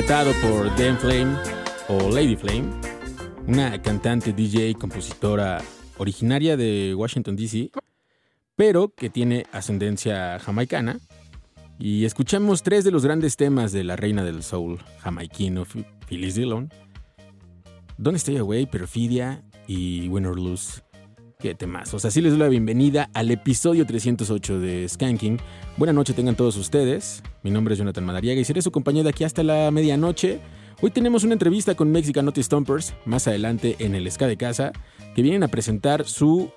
Interpretado por Dan Flame o Lady Flame, una cantante, DJ, compositora originaria de Washington, D.C., pero que tiene ascendencia jamaicana. Y escuchamos tres de los grandes temas de la reina del soul jamaiquino, Phyllis Dillon. ¿Dónde estoy, güey? Perfidia y Win or Lose. Qué temas. O sea, sí les doy la bienvenida al episodio 308 de Skanking. Buenas noches tengan todos ustedes. Mi nombre es Jonathan Madariaga y seré su compañía de aquí hasta la medianoche. Hoy tenemos una entrevista con Mexican Naughty Stompers, más adelante en el Ska de Casa, que vienen a presentar su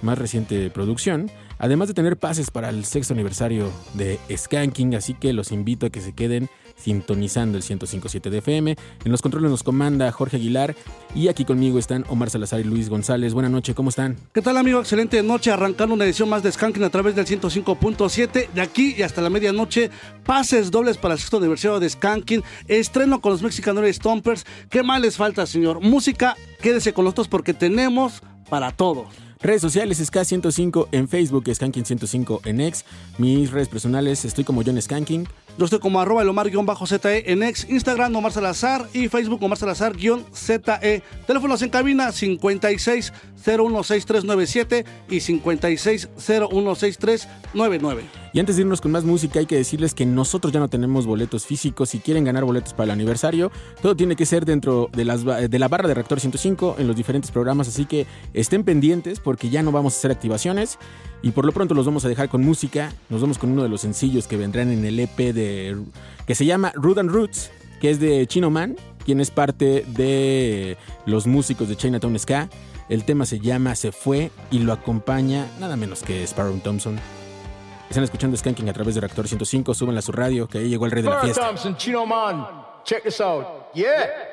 más reciente producción, además de tener pases para el sexto aniversario de Skanking, así que los invito a que se queden sintonizando el 105.7 de FM. En los controles nos comanda Jorge Aguilar y aquí conmigo están Omar Salazar y Luis González. Buenas noches, ¿cómo están? ¿Qué tal amigo? Excelente noche, arrancando una edición más de Skanking a través del 105.7 de aquí y hasta la medianoche. Pases dobles para el sexto aniversario de Skanking, estreno con los Mexican Stompers. ¿Qué más les falta, señor? Música, quédese con nosotros porque tenemos para todos. Redes sociales SK105 en Facebook, Skanking105 en X. Mis redes personales, estoy como John Skanking. Yo estoy como arroba elomar-ze en X, Instagram Omar Salazar y Facebook Omar Salazar-ze. Teléfonos en cabina 56 016397 y 56 016399. Y antes de irnos con más música, hay que decirles que nosotros ya no tenemos boletos físicos. Si quieren ganar boletos para el aniversario, todo tiene que ser dentro de, las, de la barra de Reactor 105 en los diferentes programas. Así que estén pendientes porque ya no vamos a hacer activaciones. Y por lo pronto los vamos a dejar con música. Nos vamos con uno de los sencillos que vendrán en el EP de que se llama Root and Roots, que es de Chino Man, quien es parte de los músicos de Chinatown Ska. El tema se llama Se Fue y lo acompaña nada menos que Sparrow Thompson. Están escuchando Skanking a través de Reactor 105, súbanla a su radio, que ahí llegó el rey de la fiesta. Thompson, Chino Man, check this out. Yeah.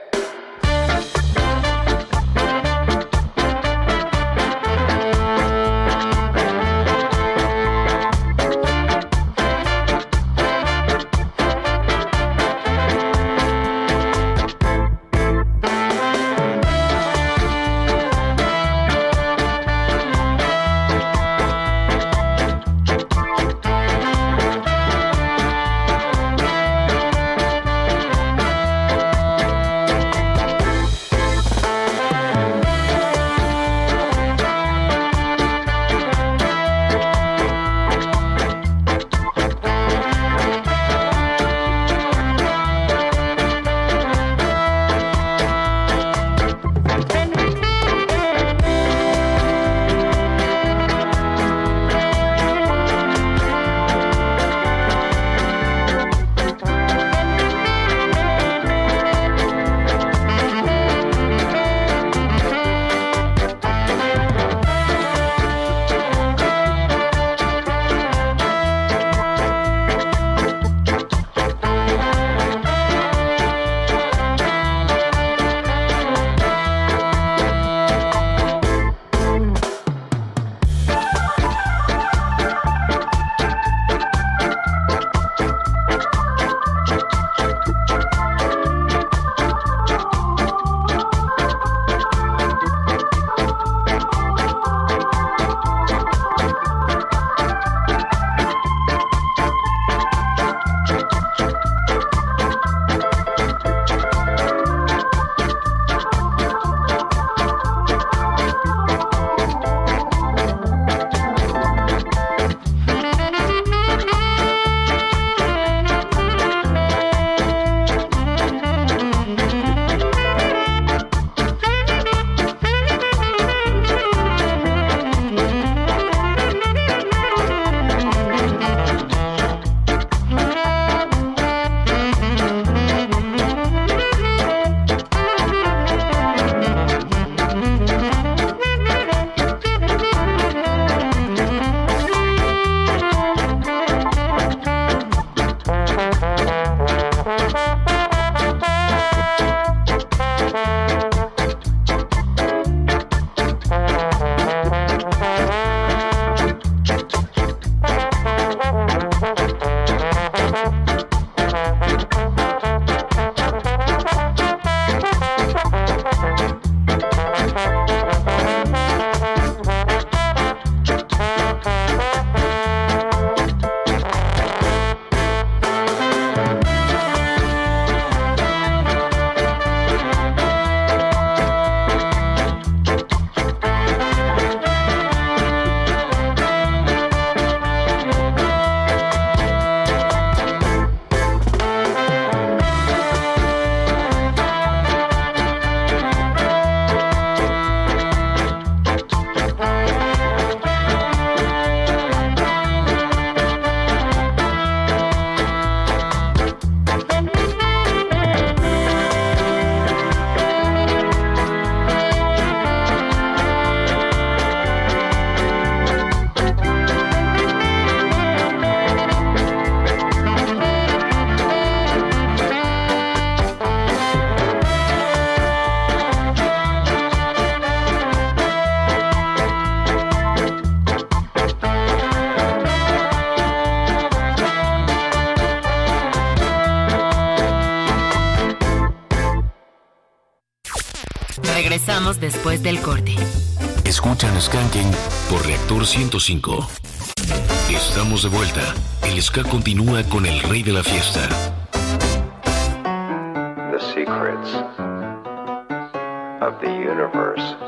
Regresamos después del corte. Escuchan Skanking por Reactor 105. Estamos de vuelta. El ska continúa con el rey de la fiesta. The secrets of the universe.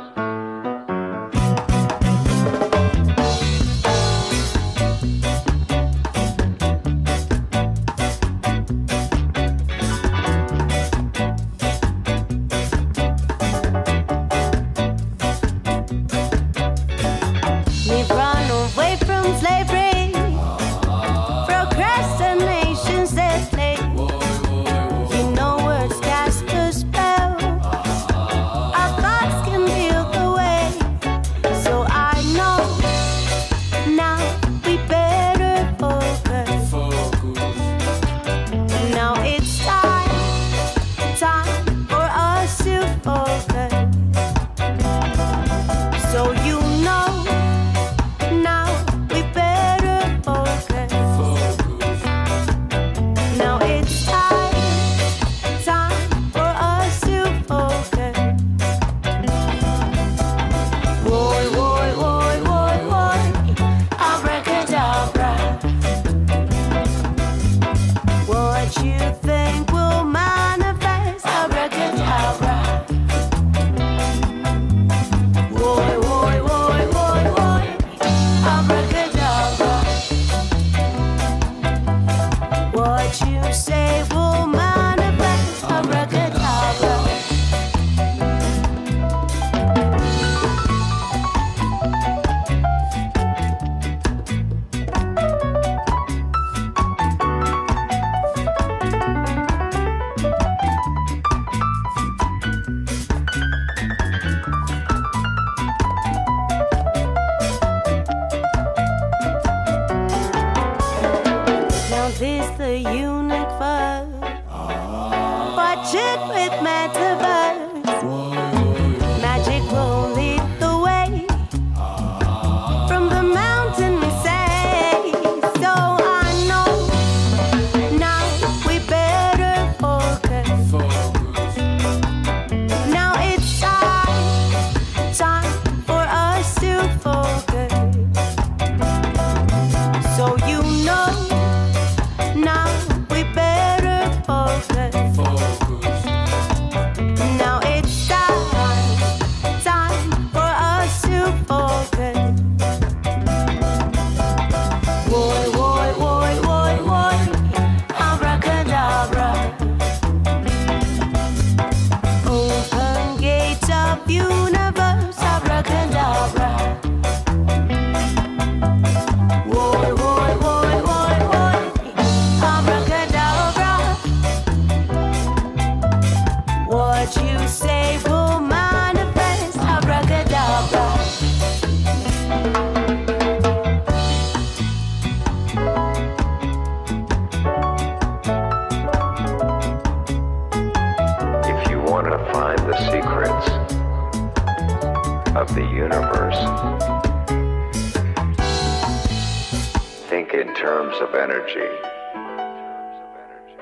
Of energy,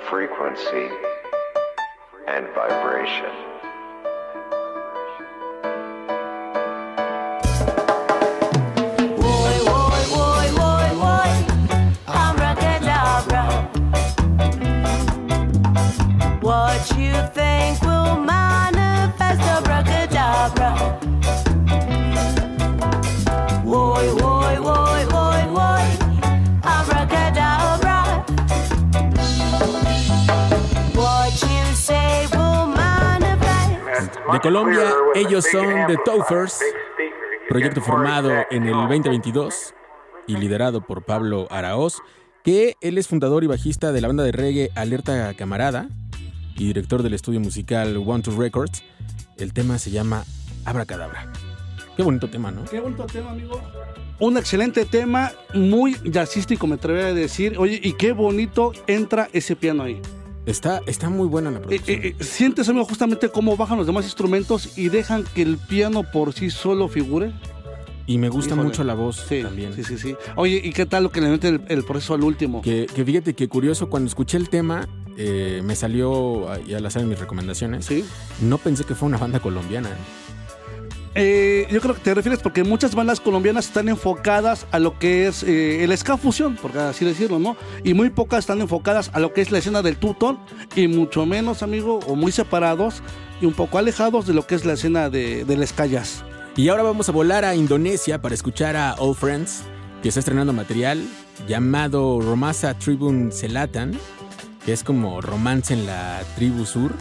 frequency, and vibration. Ellos son The Toffers, proyecto formado en el 2022 y liderado por Pablo Araoz, que él es fundador y bajista de la banda de reggae Alerta Camarada y director del estudio musical One Two Records. El tema se llama Abracadabra. Qué bonito tema, ¿no? Qué bonito tema, amigo. Un excelente tema, muy jazzístico, me atrevería a decir. Oye, y qué bonito entra ese piano ahí. Está, está muy buena la Eh, producción. eh, eh, sientes, amigo, justamente cómo bajan los demás instrumentos y dejan que el piano por sí solo figure. y me gusta híjole. mucho la voz Sí, también. sí, sí, sí. Oye, ¿y qué tal lo que le mete el, el proceso al último? Que, que fíjate que curioso, cuando escuché el tema, eh, me salió ahí al en mis recomendaciones. Sí. No pensé que fue una banda colombiana. ¿Eh? Yo creo que te refieres porque muchas bandas colombianas están enfocadas a lo que es eh, el ska fusión, por así decirlo, ¿no? Y muy pocas están enfocadas a lo que es la escena del tutón y mucho menos, amigo, o muy separados y un poco alejados de lo que es la escena de, del ska. Y ahora vamos a volar a Indonesia para escuchar a Old Friends, que está estrenando material llamado Romasa Tribune Selatan, que es como romance en la tribu sur.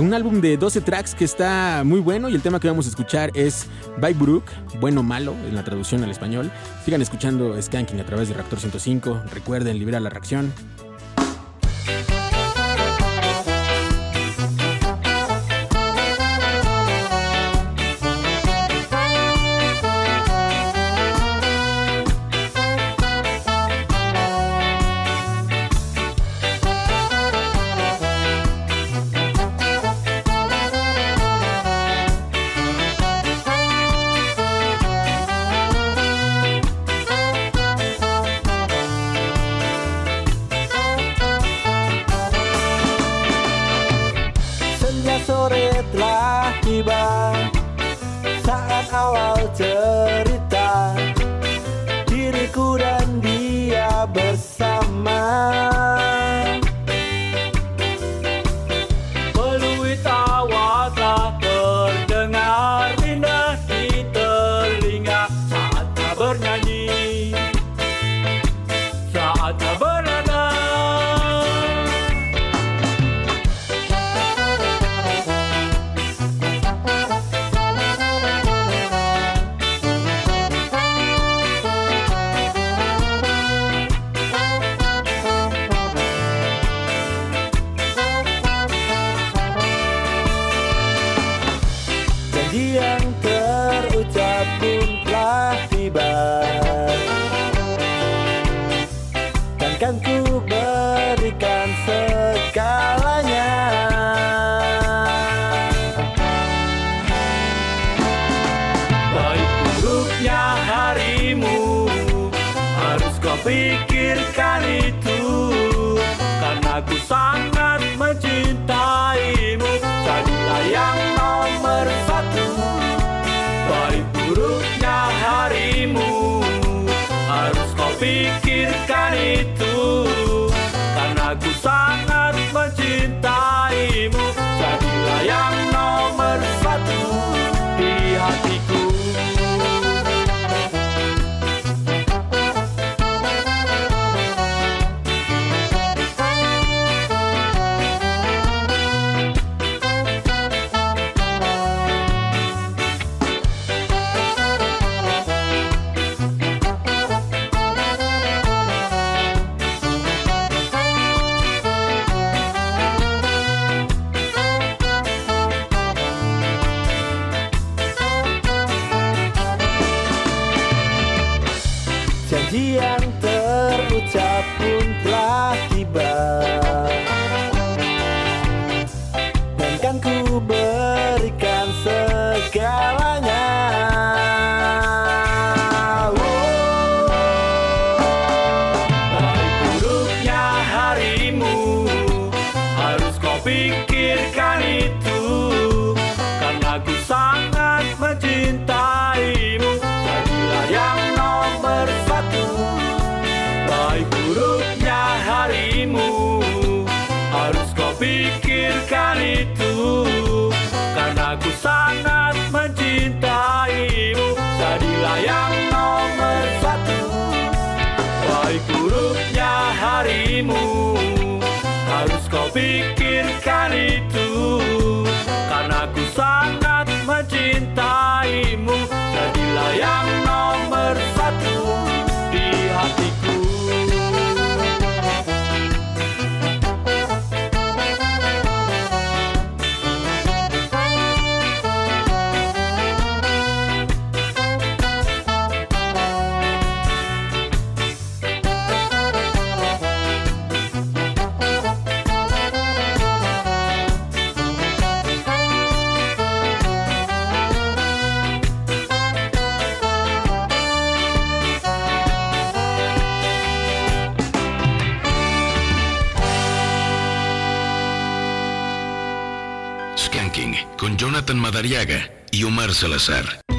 Un álbum de 12 tracks que está muy bueno y el tema que vamos a escuchar es By Brook, bueno malo en la traducción al español. Sigan escuchando Skanking a través de Reactor 105. Recuerden liberar la reacción. Madariaga y Omar Salazar.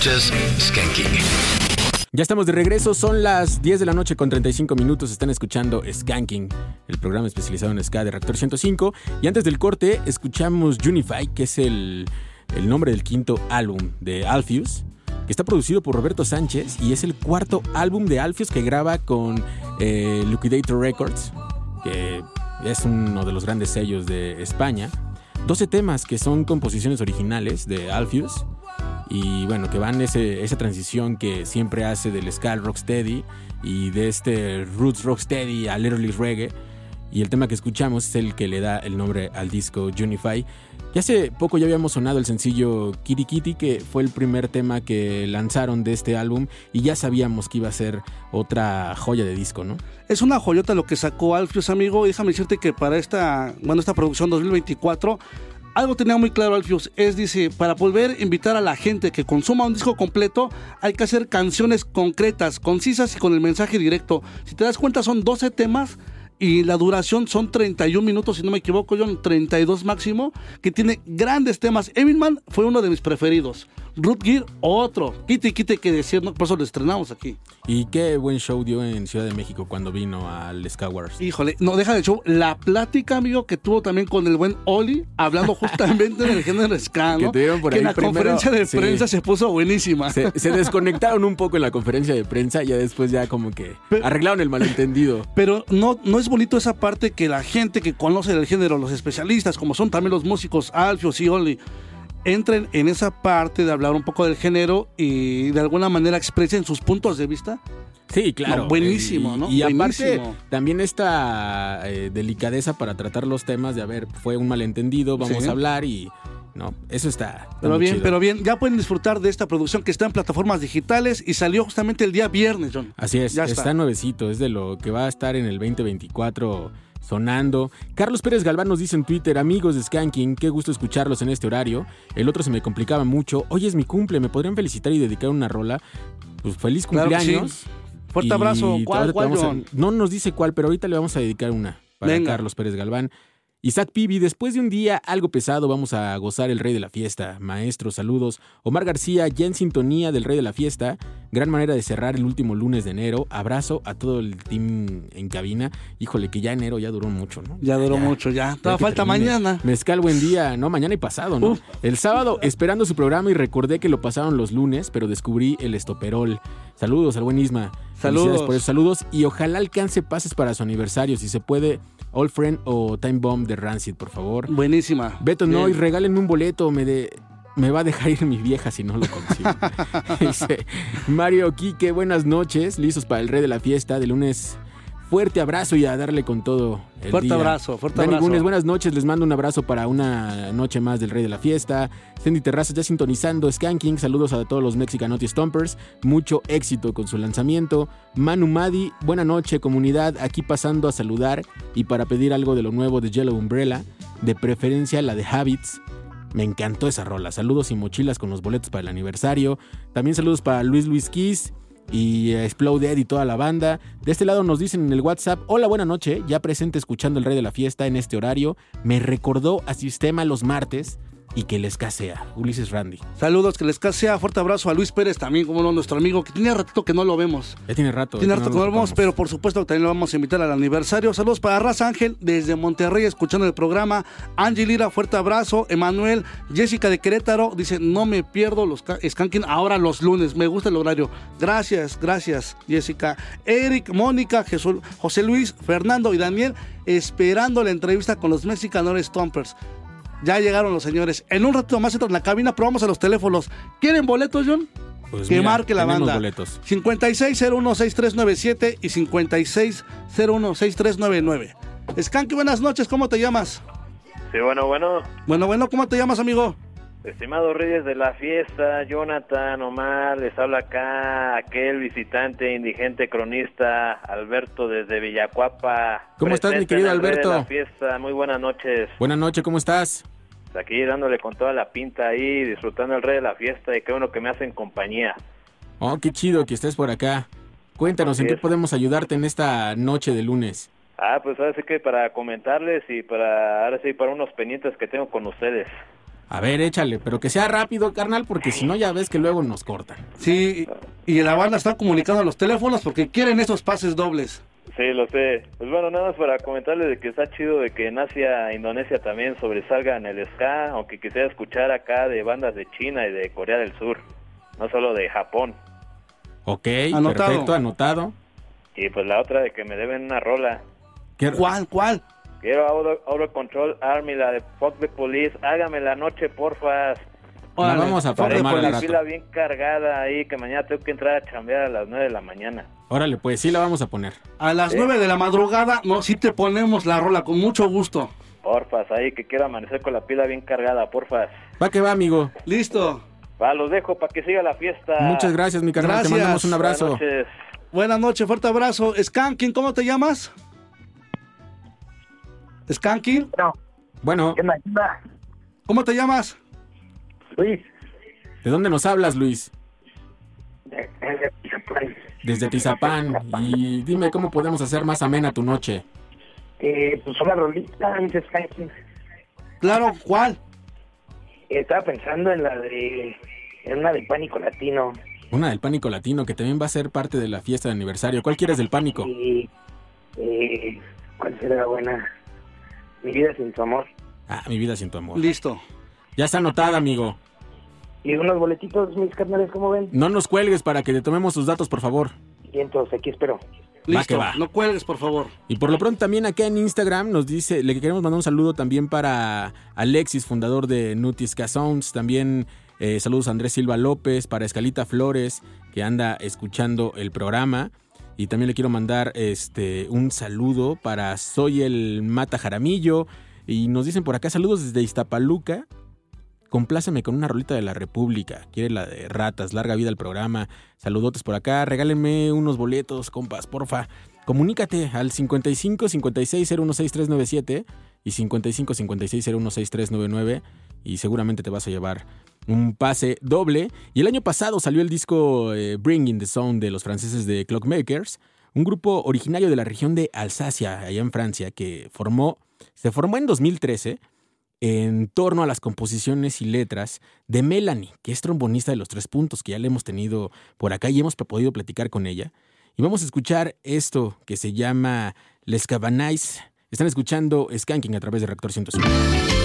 Skanking. Ya estamos de regreso, son las 10 de la noche con 35 minutos, están escuchando Skanking, el programa especializado en ska de Reactor 105. Y antes del corte escuchamos Unify, que es el, el nombre del quinto álbum de Alpheus, que está producido por Roberto Sánchez y es el cuarto álbum de Alpheus que graba con eh, Liquidator Records, que es uno de los grandes sellos de España. 12 temas que son composiciones originales de Alpheus y bueno, que van ese, esa transición que siempre hace del ska al rocksteady y de este roots rocksteady al early reggae. Y el tema que escuchamos es el que le da el nombre al disco Unify. Y hace poco ya habíamos sonado el sencillo Kitty Kitty, que fue el primer tema que lanzaron de este álbum y ya sabíamos que iba a ser otra joya de disco, ¿no? Es una joyota lo que sacó Alfios, amigo. Déjame decirte que para esta, bueno, esta producción 2024, algo tenía muy claro Alfios. Es, dice, para volver a invitar a la gente que consuma un disco completo, hay que hacer canciones concretas, concisas y con el mensaje directo. Si te das cuenta, son 12 temas. Y la duración son 31 minutos, si no me equivoco, John, 32 máximo, que tiene grandes temas. Evinman fue uno de mis preferidos. Root Gear, otro. Kitty Kitty que decir, ¿no? por eso lo estrenamos aquí. Y qué buen show dio en Ciudad de México cuando vino al Ska Wars. Híjole, no deja de show. La plática, amigo, que tuvo también con el buen Oli, hablando justamente del género ska, ¿no? Que tuvieron por Que ahí la primero, conferencia de sí. prensa se puso buenísima. Se, se desconectaron un poco en la conferencia de prensa y ya después ya como que Pero- arreglaron el malentendido. Pero no, no es bonito esa parte que la gente que conoce del género, los especialistas, como son también los músicos Alfios y Oli, entren en esa parte de hablar un poco del género y de alguna manera expresen sus puntos de vista. Sí, claro. No, buenísimo, Y- ¿no? Y, aparte, Buenísimo. también esta eh, delicadeza para tratar los temas de, a ver, fue un malentendido, vamos Sí. a hablar y... No, eso está... está Pero bien, chido. pero bien, ya pueden disfrutar de esta producción que está en plataformas digitales y salió justamente el día viernes, John. Así es, Ya está. está. nuevecito, es de lo que va a estar en el 2024 sonando. Carlos Pérez Galván nos dice en Twitter, amigos de Skanking, qué gusto escucharlos en este horario. El otro se me complicaba mucho. Hoy es mi cumple, ¿me podrían felicitar y dedicar una rola? Pues feliz Claro cumpleaños. sí. Fuerte Y abrazo. ¿Cuál, cuál, a- no nos dice cuál, pero ahorita le vamos a dedicar una para Venga. Carlos Pérez Galván. Isaac Pibi, después de un día algo pesado, vamos a gozar el rey de la fiesta. Maestro, saludos. Omar García, ya en sintonía del rey de la fiesta. Gran manera de cerrar el último lunes de enero. Abrazo a todo el team en cabina. Híjole, que ya enero ya duró mucho, ¿no? Ya duró mucho, ya. Todavía que falta termine. mañana. Mezcal, buen día. No, mañana y pasado, ¿no? Uf. El sábado, esperando su programa y recordé que lo pasaron los lunes, pero descubrí el estoperol. Saludos al buen Isma. Saludos. Felicidades por esos saludos y ojalá alcance pases para su aniversario. Si se puede, All Friend o Time Bomb de Rancid, por favor. Buenísima. Beto Bien. Noy, regálenme un boleto. Me, de, me va a dejar ir mi vieja si no lo consigo. Dice Mario Quique, buenas noches. Listos para el rey de la fiesta de lunes. Fuerte abrazo y a darle con todo el Fuerte día. abrazo, fuerte Dani abrazo. Gunes, buenas noches. Les mando un abrazo para una noche más del Rey de la Fiesta. Cindy Terrazas ya sintonizando Skanking. Saludos a todos los Mexicanotti Stompers. Mucho éxito con su lanzamiento. Manu Madi, buena noche, comunidad. Aquí pasando a saludar y para pedir algo de lo nuevo de Yellow Umbrella. De preferencia la de Habits. Me encantó esa rola. Saludos y mochilas con los boletos para el aniversario. También saludos para Luis Luis Kiss y Exploded y toda la banda. De este lado nos dicen en el WhatsApp, hola, buena noche, ya presente escuchando el Rey de la Fiesta en este horario. Me recordó a Sistema los martes y que les casea. Ulises Randy. Saludos, que les sea. Fuerte abrazo a Luis Pérez también, como no, nuestro amigo, que tenía ratito que no lo vemos. Ya tiene rato. Tiene rato que no lo vemos, pero por supuesto también lo vamos a invitar al aniversario. Saludos para Raza Ángel desde Monterrey, escuchando el programa. Angie Lira, fuerte abrazo. Emanuel, Jessica de Querétaro, dice, no me pierdo los Skanking ahora los lunes. Me gusta el horario. Gracias, gracias, Jessica. Eric, Mónica, Jesús, José Luis, Fernando y Daniel, esperando la entrevista con los Mexicanos Stompers. Ya llegaron los señores. En un rato más entran en la cabina, probamos a los teléfonos. ¿Quieren boletos, John? Pues que mira, marque la banda. boletos. 56016397 y 56016399. Skanky, buenas noches, ¿cómo te llamas? Sí, bueno, bueno. Bueno, bueno, ¿cómo te llamas, amigo? Estimados Reyes de la Fiesta, Jonathan, Omar, les habla acá aquel visitante indigente cronista, Alberto desde Villacuapa. ¿Cómo estás, mi querido Alberto? De la fiesta, muy buenas noches. Buenas noches, ¿cómo estás? Aquí dándole con toda la pinta ahí, disfrutando el Rey de la Fiesta y qué bueno que me hacen compañía. Oh, qué chido que estés por acá. Cuéntanos, ¿en qué es. podemos ayudarte en esta noche de lunes? Ah, pues ahora sí que para comentarles y para, ahora sí, para unos pendientes que tengo con ustedes. A ver, échale, pero que sea rápido, carnal, porque si no ya ves que luego nos cortan. Sí, y la banda está comunicando a los teléfonos porque quieren esos pases dobles. Sí, lo sé. Pues bueno, nada más para comentarles de que está chido de que en Asia, Indonesia también sobresalga en el ska, aunque quisiera escuchar acá de bandas de China y de Corea del Sur, no solo de Japón. Ok, Anotado. perfecto, anotado. Y pues la otra de que me deben una rola. ¿Qué- ¿Cuál, cuál? Quiero Out Control Army, la de Fuck the Police. Hágame la noche, porfa. La Órale, vamos a programar la rato. pila bien cargada ahí, que mañana tengo que entrar a chambear a las 9 de la mañana. Órale, pues sí la vamos a poner. A las 9 de la madrugada, no, sí te ponemos la rola con mucho gusto. Porfas, ahí que quiero amanecer con la pila bien cargada, porfas. Va que va, amigo. Listo. Va, los dejo para que siga la fiesta. Muchas gracias, mi carnal. Gracias. Te mandamos un Buenas abrazo. noches. Buenas noches, fuerte abrazo. Skanking, ¿cómo te llamas? Skanking, No, Bueno. ¿cómo te llamas? Luis, ¿de dónde nos hablas, Luis? de- de- de- Desde Tizapán. Y dime cómo podemos hacer más amena tu noche. eh, pues una rolita, Skanking. Claro, ¿cuál? Estaba pensando en la de. En una de Pánico Latino. Una del Pánico Latino, que también va a ser parte de la fiesta de aniversario. ¿Cuál quieres del Pánico? Y. Eh, ¿Cuál será la buena? Mi vida sin tu amor. Ah, mi vida sin tu amor. Listo. Ya está anotada, amigo. Y unos boletitos, mis carnales, ¿cómo ven? No nos cuelgues para que te tomemos tus datos, por favor. Y entonces, aquí espero. Listo. que va. No cuelgues, por favor. Y por lo pronto también acá en Instagram nos dice, le queremos mandar un saludo también para Alexis, fundador de Nutisca Sounds, también eh, saludos a Andrés Silva López, para Escalita Flores, que anda escuchando el programa. Y también le quiero mandar este, un saludo para Soy el Mata Jaramillo. Y nos dicen por acá saludos desde Iztapaluca. Compláceme con una rolita de la República. Quiere la de ratas. Larga vida al programa. Saludotes por acá. Regálenme unos boletos, compas, porfa. Comunícate al 55 56 016397 y 55 56 016399 y seguramente te vas a llevar un pase doble. Y el año pasado salió el disco eh, Bringing the Sound de los franceses de Clockmakers, un grupo originario de la región de Alsacia, allá en Francia, que formó, se formó en 2013 en torno a las composiciones y letras de Melanie, que es trombonista de los tres puntos, que ya le hemos tenido por acá y hemos podido platicar con ella. Y vamos a escuchar esto que se llama Les Cabanais. Están escuchando Skanking a través de Reactor 105.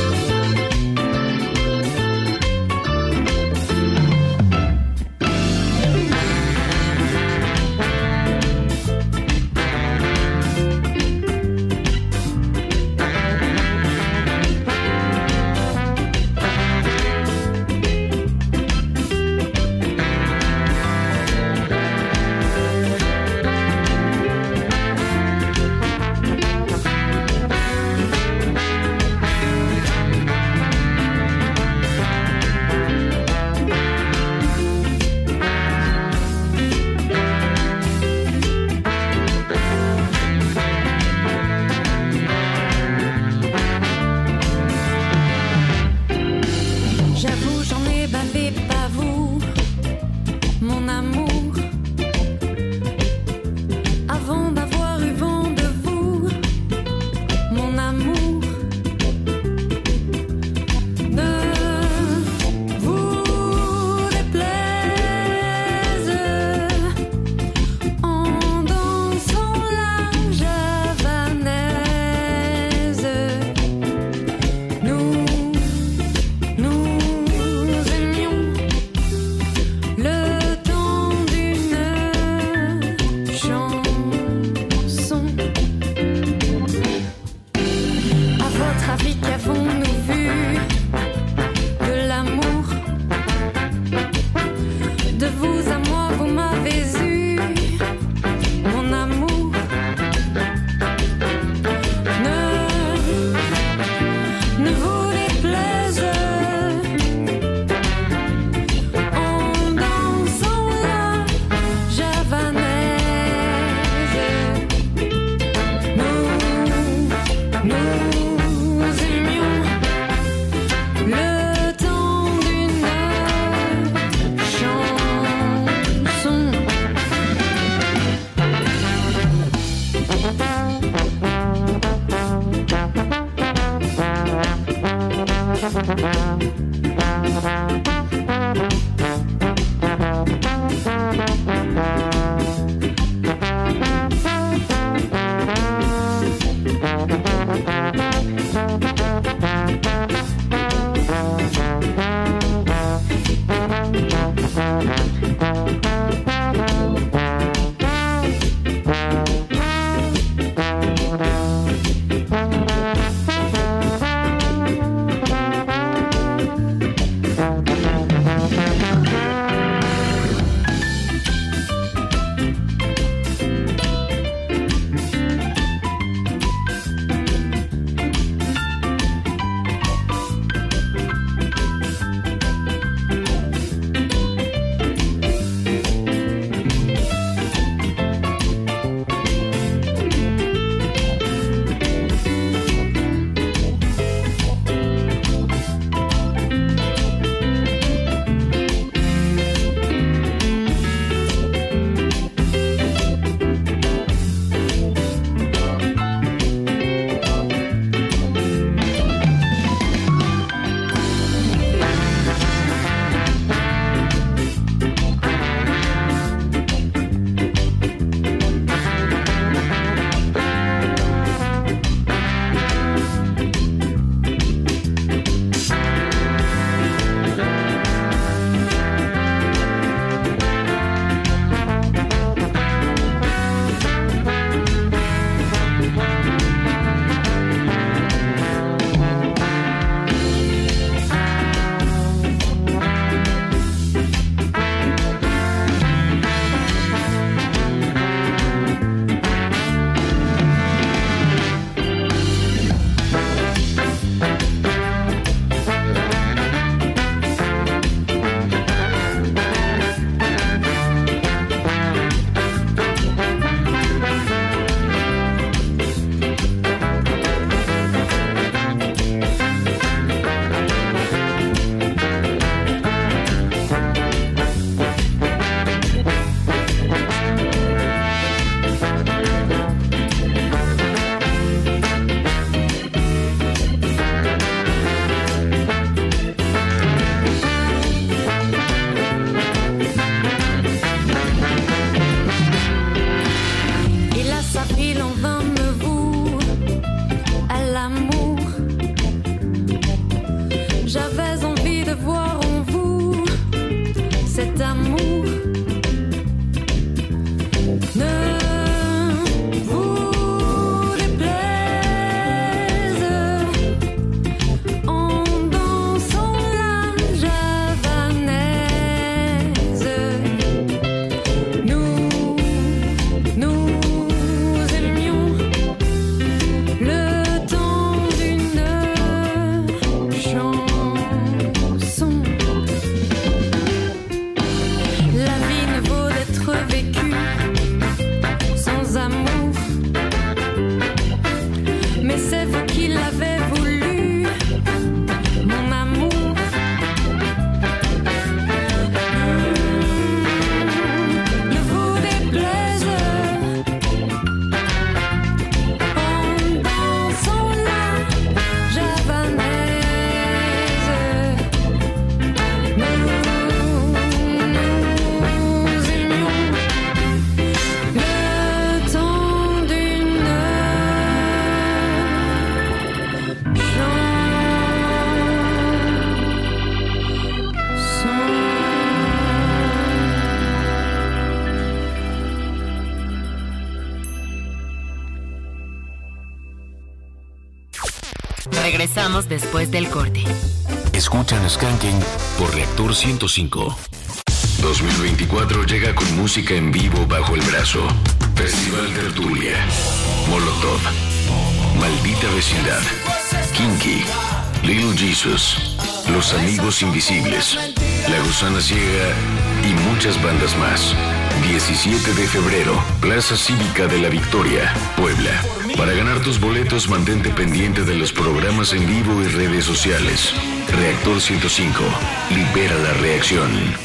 Del corte. Escuchan Skanking por Reactor 105. 2024 llega con música en vivo bajo el brazo. Festival Tertulia. Molotov. Maldita Vecindad. Kinky. Little Jesus. Los Amigos Invisibles. La Gusana Ciega y muchas bandas más. 17 de febrero, Plaza Cívica de la Victoria, Puebla. Para ganar tus boletos, mantente pendiente de los programas en vivo y redes sociales. Reactor 105. Libera la reacción.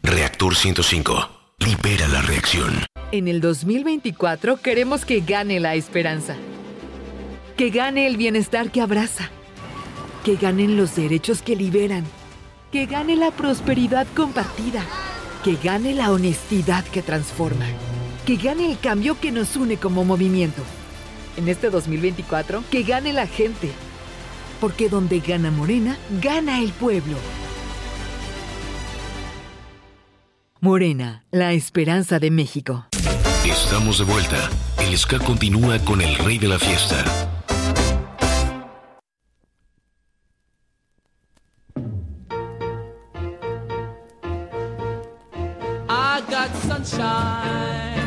Reactor 105. Libera la reacción. En el 2024 queremos que gane la esperanza. Que gane el bienestar que abraza. Que ganen los derechos que liberan. Que gane la prosperidad compartida. Que gane la honestidad que transforma. Que gane el cambio que nos une como movimiento. En este 2024, que gane la gente. Porque donde gana Morena, gana el pueblo. Morena, la esperanza de México. Estamos de vuelta. El ska continúa con el rey de la fiesta. I got sunshine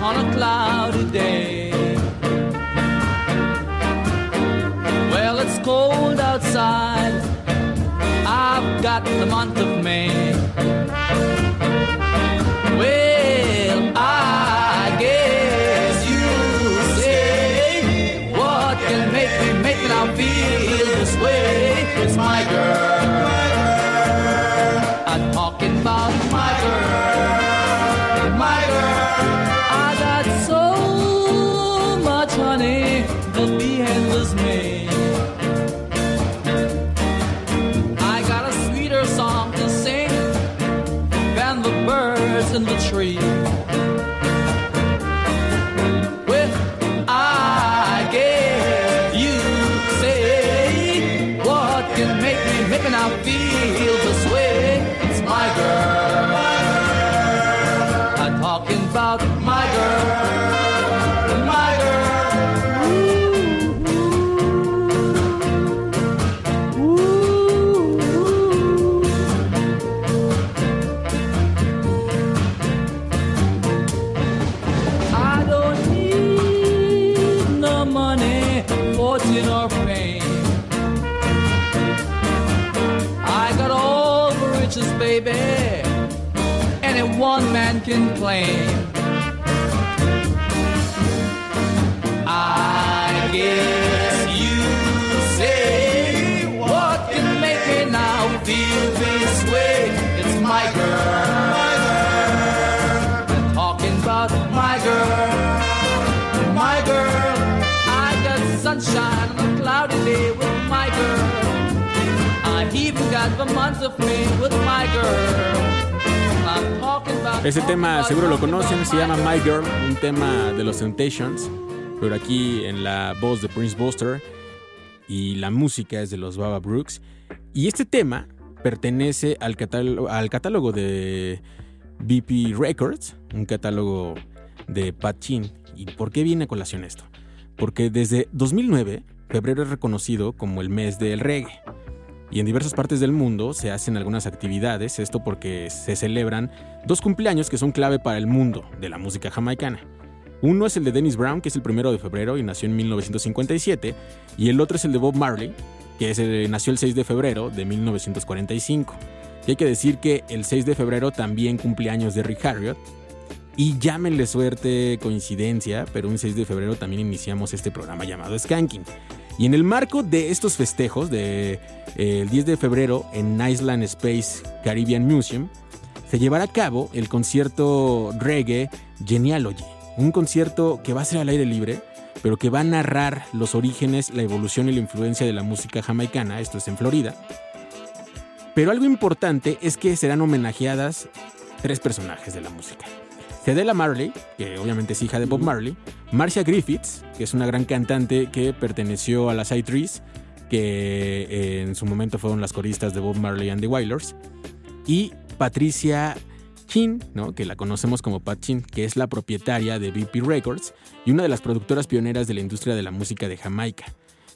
on a cloudy day. Well, it's cold outside. I've got the month of May. It's my girl. About my girl, my I don't need no money, fortune or fame. I got all the riches, baby, one man can claim. Sunshine on a cloudy day with my girl. I even got the month of May with my girl. Ese tema seguro lo conocen, se llama My Girl, un tema de los Temptations, pero aquí en la voz de Prince Buster y la música es de los Baba Brooks. Y este tema pertenece al catálogo, al catálogo de BP Records, un catálogo de Pat Chin. ¿Y por qué viene a colación esto? Porque desde 2009, febrero es reconocido como el mes del reggae. Y en diversas partes del mundo se hacen algunas actividades, esto porque se celebran dos cumpleaños que son clave para el mundo de la música jamaicana. Uno es el de Dennis Brown, que es el primero de febrero y nació en 1957, y el otro es el de Bob Marley, que es nació el 6 de febrero de 1945. Y hay que decir que el 6 de febrero también cumpleaños de Rick Harriot, y llámenle suerte, coincidencia, pero un 6 de febrero también iniciamos este programa llamado Skanking. Y en el marco de estos festejos, del 10 de febrero en Island Space Caribbean Museum, se llevará a cabo el concierto reggae Genealogy. Un concierto que va a ser al aire libre, pero que va a narrar los orígenes, la evolución y la influencia de la música jamaicana, esto es en Florida. Pero algo importante es que serán homenajeadas tres personajes de la música. Cedella Marley, que obviamente es hija de Bob Marley, Marcia Griffiths, que es una gran cantante que perteneció a las Trees, que eh, en su momento fueron las coristas de Bob Marley and the Wailers, y Patricia Chin, ¿no? que la conocemos como Pat Chin, que es la propietaria de BP Records y una de las productoras pioneras de la industria de la música de Jamaica.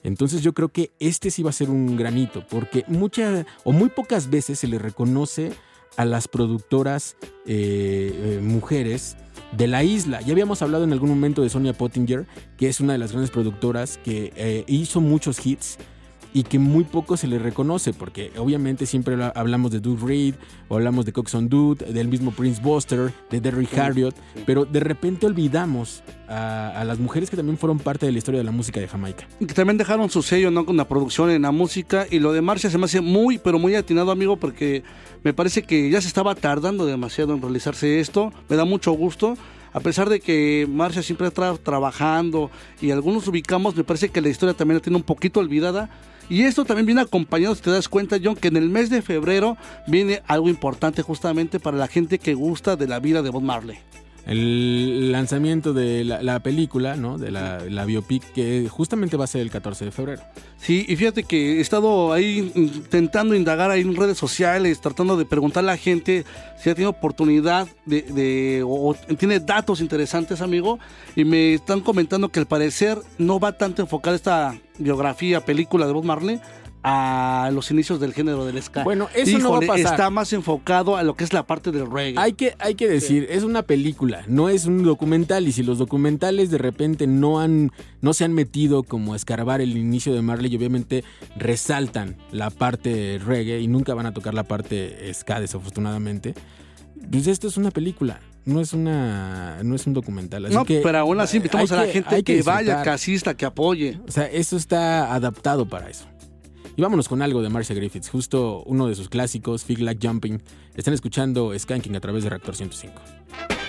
Entonces yo creo que este sí va a ser un granito, porque muchas o muy pocas veces se le reconoce a las productoras eh, eh, mujeres de la isla. Ya habíamos hablado en algún momento de Sonia Pottinger, que es una de las grandes productoras que eh, hizo muchos hits y que muy poco se le reconoce, porque obviamente siempre habla- hablamos de Dude Reed, o hablamos de Coxon Dude, del mismo Prince Buster, de Derrick Harriott, pero de repente olvidamos a, a las mujeres que también fueron parte de la historia de la música de Jamaica. Y que también dejaron su sello ¿no? con la producción en la música. Y lo de Marcia se me hace muy, pero muy atinado, amigo, porque me parece que ya se estaba tardando demasiado en realizarse esto. Me da mucho gusto. A pesar de que Marcia siempre está trabajando y algunos ubicamos, me parece que la historia también la tiene un poquito olvidada. Y esto también viene acompañado, si te das cuenta, John, que en el mes de febrero viene algo importante justamente para la gente que gusta de la vida de Bob Marley. El lanzamiento de la, la película, ¿no? De la, la biopic, que justamente va a ser el 14 de febrero. Sí, y fíjate que he estado ahí intentando indagar ahí en redes sociales, tratando de preguntar a la gente si ha tenido oportunidad de, de- o, o tiene datos interesantes, amigo, y me están comentando que al parecer no va tanto enfocada esta biografía, película de Bob Marley a los inicios del género del ska. Bueno, eso no va a pasar. Está más enfocado a lo que es la parte del reggae. Hay que, hay que decir, es una película, no es un documental. Y si los documentales de repente no han, no se han metido como a escarbar el inicio de Marley, y obviamente resaltan la parte reggae y nunca van a tocar la parte ska, desafortunadamente. Pues esto es una película, no es una, no es un documental. Así no, que pero aún así invitamos a la que- gente hay que, vaya, que asista, que apoye. O sea, esto está adaptado para eso. Y vámonos con algo de Marcia Griffiths, justo uno de sus clásicos, Fig Like Jumping. Están escuchando Skanking a través de Reactor 105.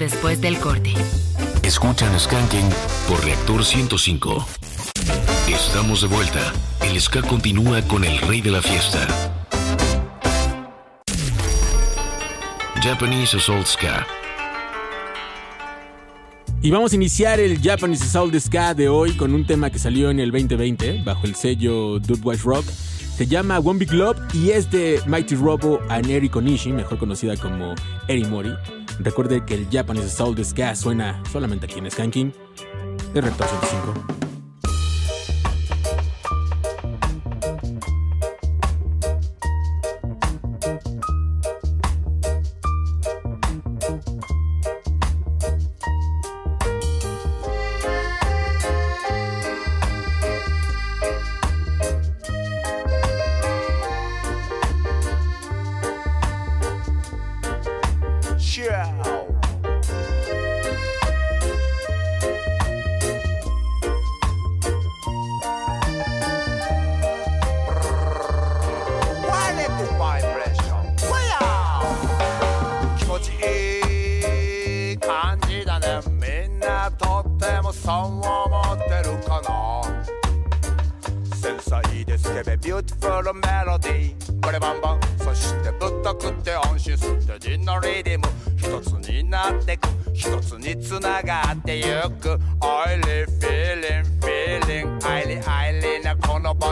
Después del corte. Escuchan Skanking por Reactor 105. Estamos de vuelta. El ska continúa con el rey de la fiesta. Japanese Assault Ska. Y vamos a iniciar el Japanese Soul Ska de hoy con un tema que salió en el 2020 bajo el sello Dubwise Rock. Se llama One Big Love y es de Mighty Robo and Eri Konishi, mejor conocida como Eri Mori. Recuerde que el Japanese Soul Ska suena solamente aquí en Skanking de Rector 105.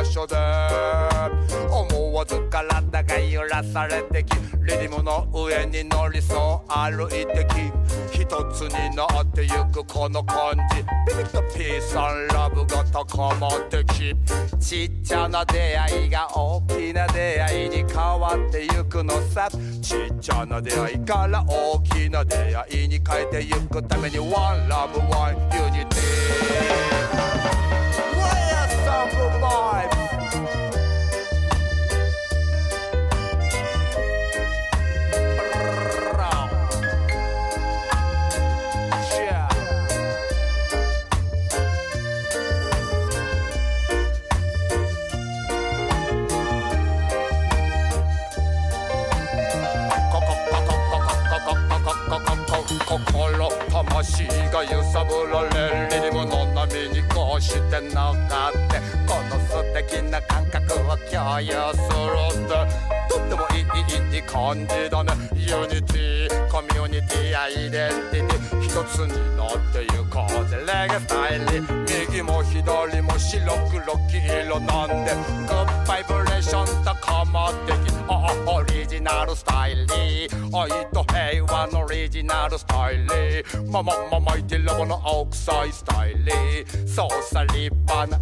所で思わず体が揺らされてきリディムの上に乗りそう歩いてき一つになってゆくこの感じ。ビビッとピースアンラブが高まってきちっちゃな出会いが大きな出会いに変わってゆくのさ。ちっちゃな出会いから大きな出会いに変えてゆくために One love, one unity 心魂が揺さぶられるリズムの波にこうして乗っかってこの素敵な感覚を共有するってとってもいいいい感じだね。ユニティコミュニティアイデンティティ一つになってゆこうぜレゲスタイル。右も左も白黒黄色なんで。グッバイブレーション高まってきあオリジナルスタイル愛と平和のオリジナルスタイルママママイティラボの青臭いスタイルそうさ立派なイ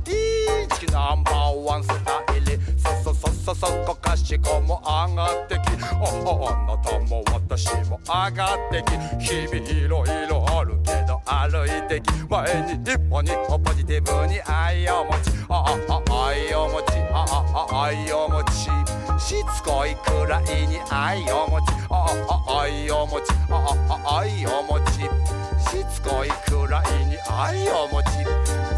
チキナンバーワンスタイルそそそそそこかしこも上がってきああなたも私も上がってき日々いろいろあるけど歩いてき前に一歩に歩ポジティブに愛を持ちああ愛を持ちああ愛を持ちしつこいくらいに愛を持ちああ愛を持ちああ愛を持ち。しつこいくらいに愛を持ち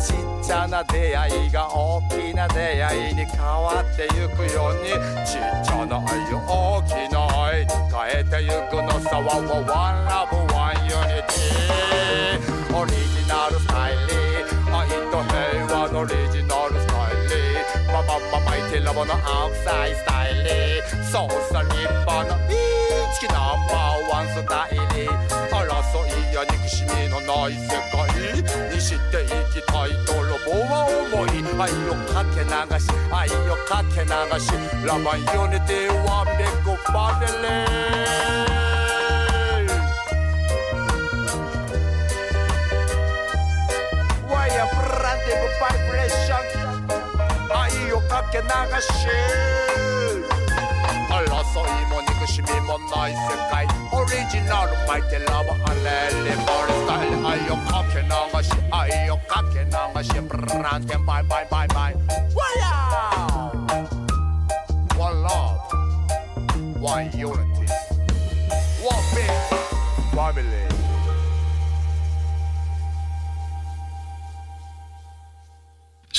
ちっちゃな出会いが大きな出会いに変わってゆくようにちっちゃな愛を大きな愛に変えてゆくのさは One love one unity ラボの青臭いスタイル。そうさ立派なイチキナンバーワンスタイル。争いや憎しみのない世界。にしていきたいとロボは思い。愛をかけ流し愛をかけ流し。ラバンユニティワンビッグファミリー Why a branding vibration 이렇게 나가실 올라서 이모니까 심이모 나의 색깔 오리지널 마이티 러버 알렐리 머리 스타일 아이요 깎게 나가시 아이요 깎게 나가시 브란텐 바이 바이 바이 바이 와야 One love One unity One big family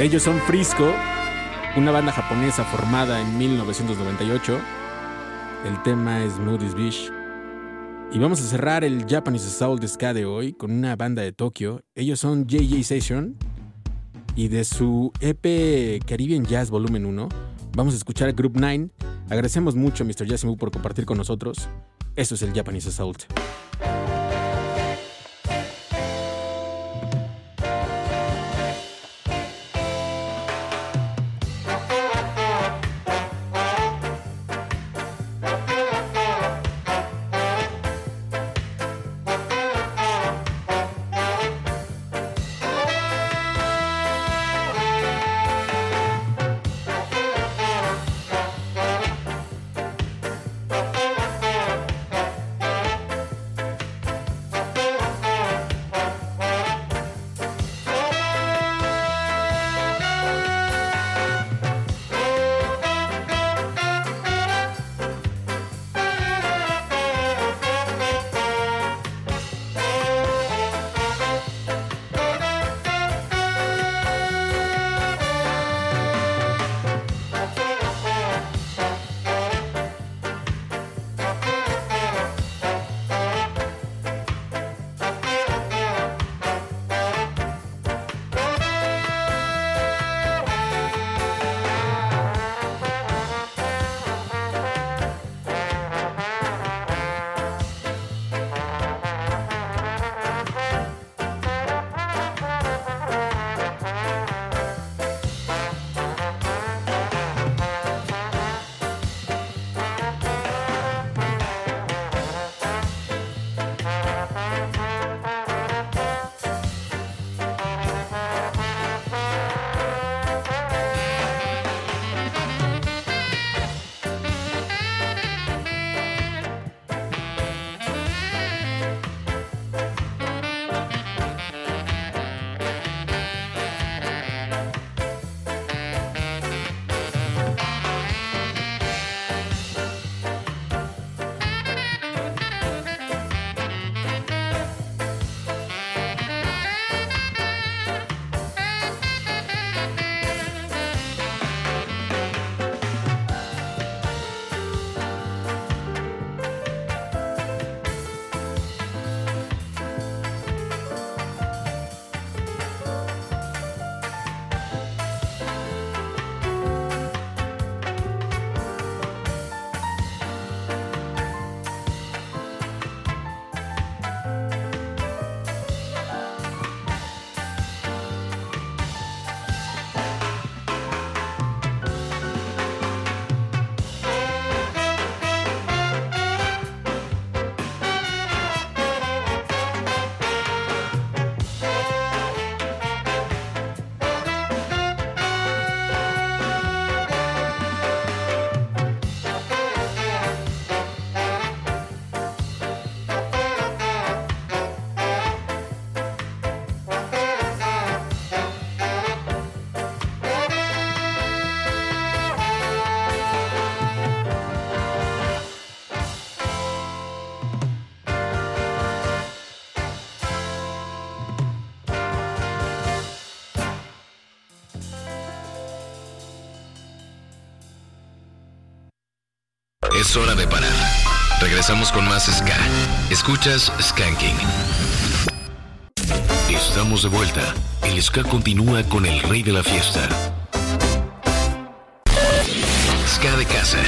Ellos son Frisco, una banda japonesa formada en 1998. El tema es Moody's Beach. Y vamos a cerrar el Japanese Soul de de hoy con una banda de Tokio. Ellos son JJ Session. Y de su EP Caribbean Jazz Volumen 1, vamos a escuchar Group 9. Agradecemos mucho a Mr. Yasimu por compartir con nosotros. Esto es el Japanese Assault. Es hora de parar. Regresamos con más Ska. Escuchas Skanking. Estamos de vuelta. El Ska continúa con el rey de la fiesta. Ska de casa.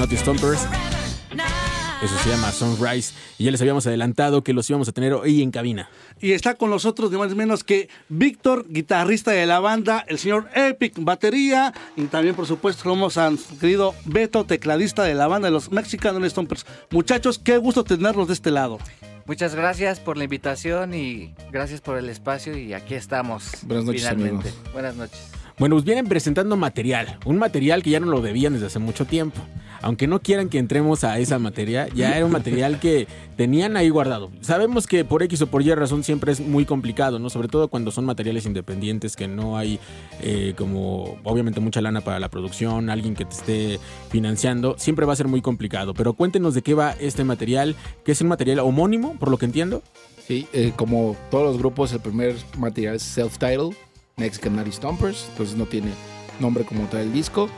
Naughty Stompers. Eso se llama Sunrise. Y ya les habíamos adelantado que los íbamos a tener hoy en cabina. Y está con nosotros, ni más ni menos que Víctor, guitarrista de la banda, el señor Epic, batería, y también, por supuesto, a nuestro querido Beto, tecladista de la banda de los Mexican Stompers. Muchachos, qué gusto tenerlos de este lado. Muchas gracias por la invitación y gracias por el espacio y aquí estamos. Buenas noches, finalmente. amigos. Buenas noches. Bueno, pues vienen presentando material, un material que ya no lo debían desde hace mucho tiempo. Aunque no quieran que entremos a esa materia, ya era un material que tenían ahí guardado. Sabemos que por X o por Y razón siempre es muy complicado, ¿no? Sobre todo cuando son materiales independientes, que no hay eh, como obviamente mucha lana para la producción, alguien que te esté financiando, siempre va a ser muy complicado. Pero cuéntenos de qué va este material, que es un material homónimo, por lo que entiendo. Sí, eh, como todos los grupos, el primer material es self-titled, Mexican Naughty Stompers, entonces no tiene nombre como tal el disco.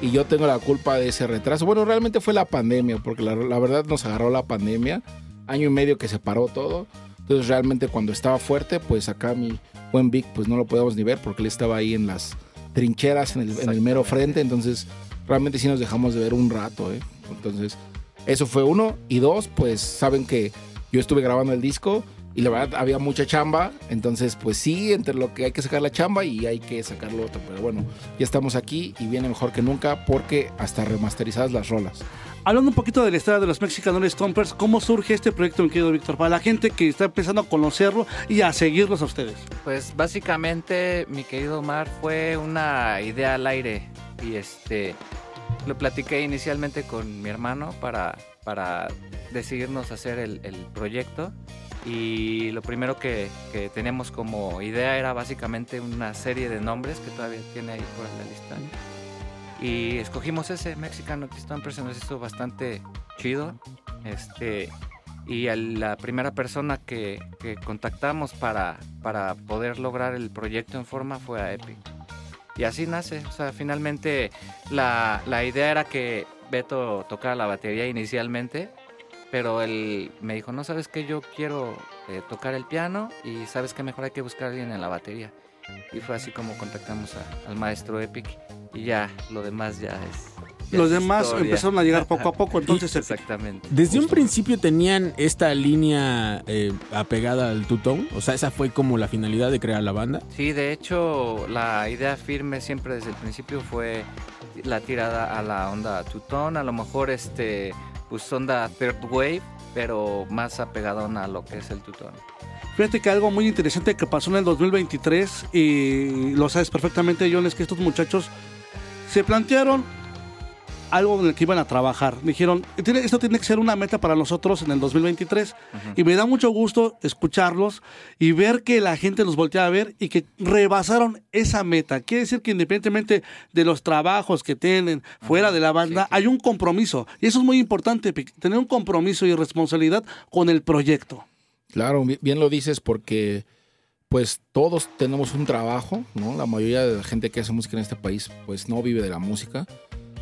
Y yo tengo la culpa de ese retraso. Bueno, realmente fue la pandemia, porque la, la verdad nos agarró la pandemia, año y medio que se paró todo. Entonces realmente cuando estaba fuerte, pues acá mi buen Vic, pues no lo podíamos ni ver porque él estaba ahí en las trincheras, en el, en el mero frente. Entonces realmente sí nos dejamos de ver un rato, ¿eh? Entonces eso fue uno. Y dos, pues saben que yo estuve grabando el disco y la verdad había mucha chamba. Entonces, pues sí, entre lo que hay que sacar la chamba y hay que sacar lo otro. Pero bueno, ya estamos aquí y viene mejor que nunca porque hasta remasterizadas las rolas. Hablando un poquito de la historia de los Mexican Stompers, ¿cómo surge este proyecto, mi querido Víctor? Para la gente que está empezando a conocerlo y a seguirlos a ustedes. Pues básicamente, mi querido Omar, fue una idea al aire y este lo platiqué inicialmente con mi hermano para, para decidirnos hacer el, el proyecto y lo primero que, que teníamos como idea era básicamente una serie de nombres que todavía tiene ahí por la lista. Y escogimos ese Mexican Stompers se nos hizo bastante chido. Este y la primera persona que, que contactamos para, para poder lograr el proyecto en forma fue a Epic. Y así nace o sea finalmente la, la idea era que Beto tocara la batería inicialmente pero él me dijo, no sabes que yo quiero eh, tocar el piano y sabes que mejor hay que buscar a alguien en la batería. Y fue así como contactamos a- al maestro Epic y ya lo demás ya es... ya Los es demás historia. empezaron a llegar poco a poco, entonces Epic. Exactamente. Desde un principio tenían esta línea eh, apegada al two-tone, o sea, esa fue como la finalidad de crear la banda. Sí, de hecho, la idea firme siempre desde el principio fue la tirada a la onda two-tone, a lo mejor este, pues onda third wave, pero más apegadón a lo que es el two-tone. Fíjate que algo muy interesante que pasó en el 2023 y lo sabes perfectamente, John, es que estos muchachos se plantearon algo en el que iban a trabajar. Dijeron, "Tiene- esto tiene que ser una meta para nosotros en el 2023. Y me da mucho gusto escucharlos y ver que la gente los voltea a ver y que rebasaron esa meta. Quiere decir que independientemente de los trabajos que tienen fuera de la banda, hay un compromiso. Y eso es muy importante, tener un compromiso y responsabilidad con el proyecto. Claro, bi- bien lo dices porque pues todos tenemos un trabajo, ¿no? La mayoría de la gente que hace música en este país pues no vive de la música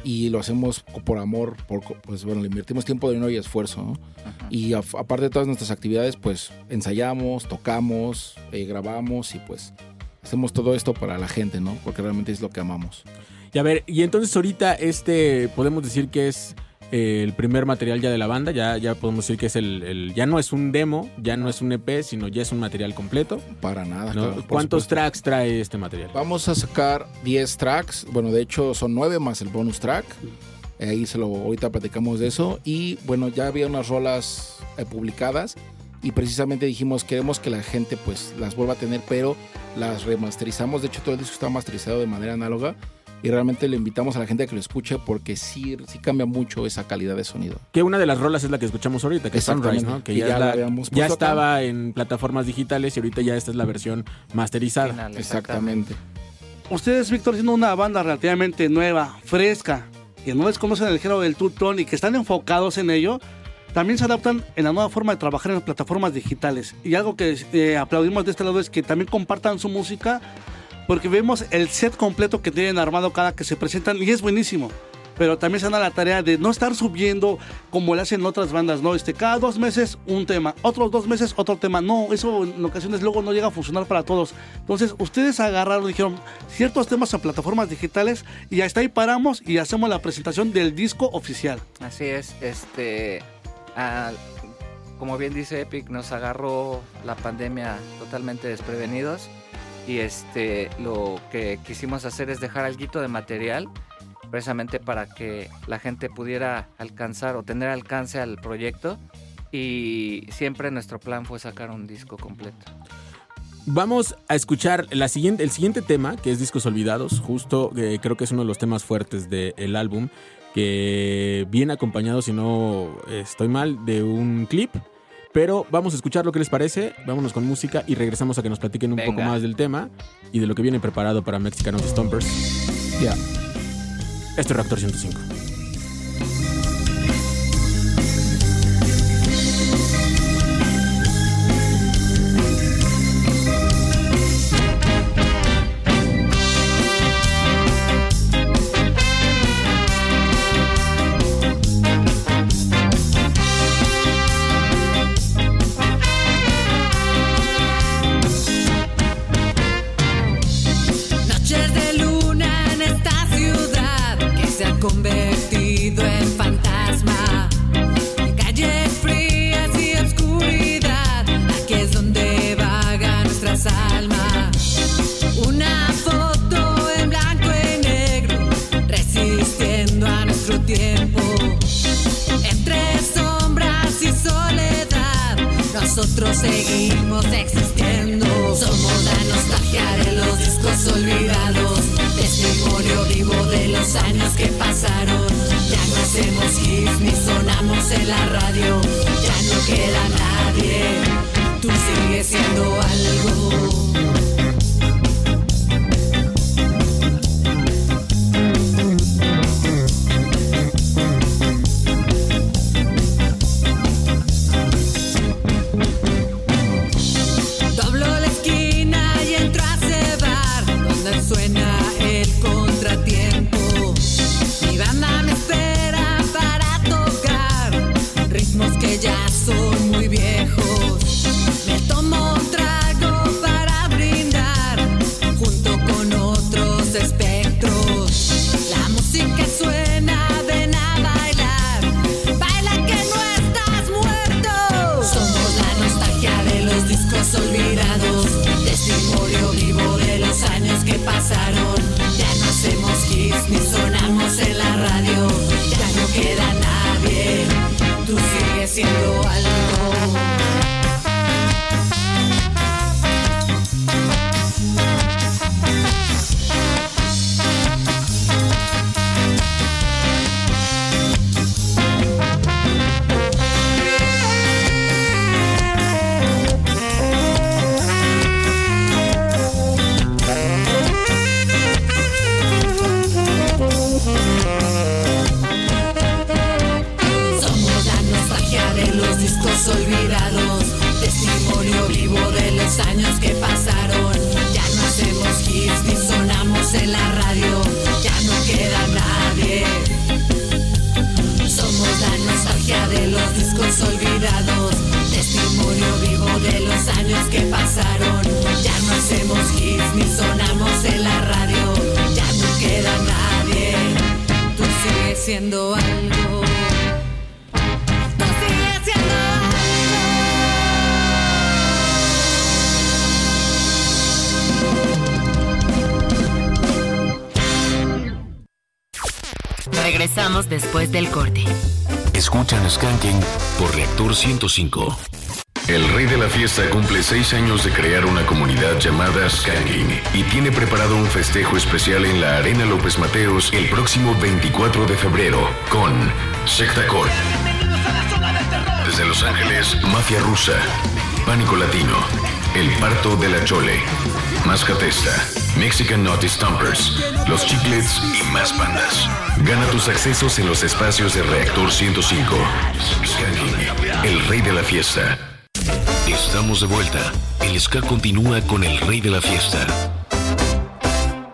y lo hacemos por amor, por, pues bueno, le invertimos tiempo, dinero y esfuerzo, ¿no? Y a- aparte de todas nuestras actividades pues ensayamos, tocamos, eh, grabamos y pues hacemos todo esto para la gente, ¿no? Porque realmente es lo que amamos. Y a ver, y entonces ahorita este, podemos decir que es eh, el primer material ya de la banda, ya, ya podemos decir que es el, el- ya no es un demo, ya no es un EP, sino ya es un material completo. Para nada. ¿no? claro, ¿Cuántos supuesto. tracks trae este material? Vamos a sacar 10 tracks. Bueno, de hecho son 9 más el bonus track. Eh, Ahí se lo, ahorita platicamos de eso. Y bueno, ya había unas rolas eh, publicadas. Y precisamente dijimos, queremos que la gente pues las vuelva a tener, pero las remasterizamos. De hecho, todo el disco está masterizado de manera análoga. Y realmente le invitamos a la gente a que lo escuche porque sí, sí cambia mucho esa calidad de sonido. Que una de las rolas es la que escuchamos ahorita, que es Sunrise. ¿no? Que Que ya, ya la la- habíamos ya acá. estaba en plataformas digitales y ahorita ya esta es la versión masterizada. Exactamente. Ustedes, Víctor, siendo una banda relativamente nueva, fresca, que no desconocen el género del two-tone y que están enfocados en ello, también se adaptan en la nueva forma de trabajar en las plataformas digitales. Y algo que eh, aplaudimos de este lado es que también compartan su música, porque vemos el set completo que tienen armado cada que se presentan y es buenísimo. pero también se dan a la tarea de no estar subiendo como le hacen otras bandas, ¿no? Este, cada dos meses un tema, otros dos meses otro tema. No, eso en ocasiones luego no llega a funcionar para todos. Entonces, ustedes agarraron, dijeron ciertos temas en plataformas digitales y hasta ahí paramos y hacemos la presentación del disco oficial. Así es, este, ah, como bien dice Epic, nos agarró la pandemia totalmente desprevenidos y este, lo que quisimos hacer es dejar algo de material precisamente para que la gente pudiera alcanzar o tener alcance al proyecto y siempre nuestro plan fue sacar un disco completo. Vamos a escuchar la siguiente, el siguiente tema, que es Discos Olvidados. Justo eh, creo que es uno de los temas fuertes del álbum, que viene acompañado, si no estoy mal, de un clip. Pero vamos a escuchar lo que les parece, vámonos con música y regresamos a que nos platiquen un Venga. poco más del tema y de lo que viene preparado para Mexicanos Stompers. Ya. Esto es Reactor 105. Seguimos existiendo. Somos la nostalgia de los discos olvidados, testimonio vivo de los años que pasaron. Ya no hacemos hits ni sonamos en la radio, ya no queda nadie. Tú sigues siendo algo. Sigues El rey de la fiesta cumple seis años de crear una comunidad llamada Skanking y tiene preparado un festejo especial en la Arena López Mateos el próximo 24 de febrero con Sectacor. Desde Los Ángeles, Mafia Rusa, Pánico Latino, El Parto de la Chole, Mascatesta, Mexican Naughty Stompers, Los Chiclets y más bandas. Gana tus accesos en los espacios de Reactor 105. Skanking el rey de la fiesta. Estamos de vuelta. El ska continúa con el rey de la fiesta.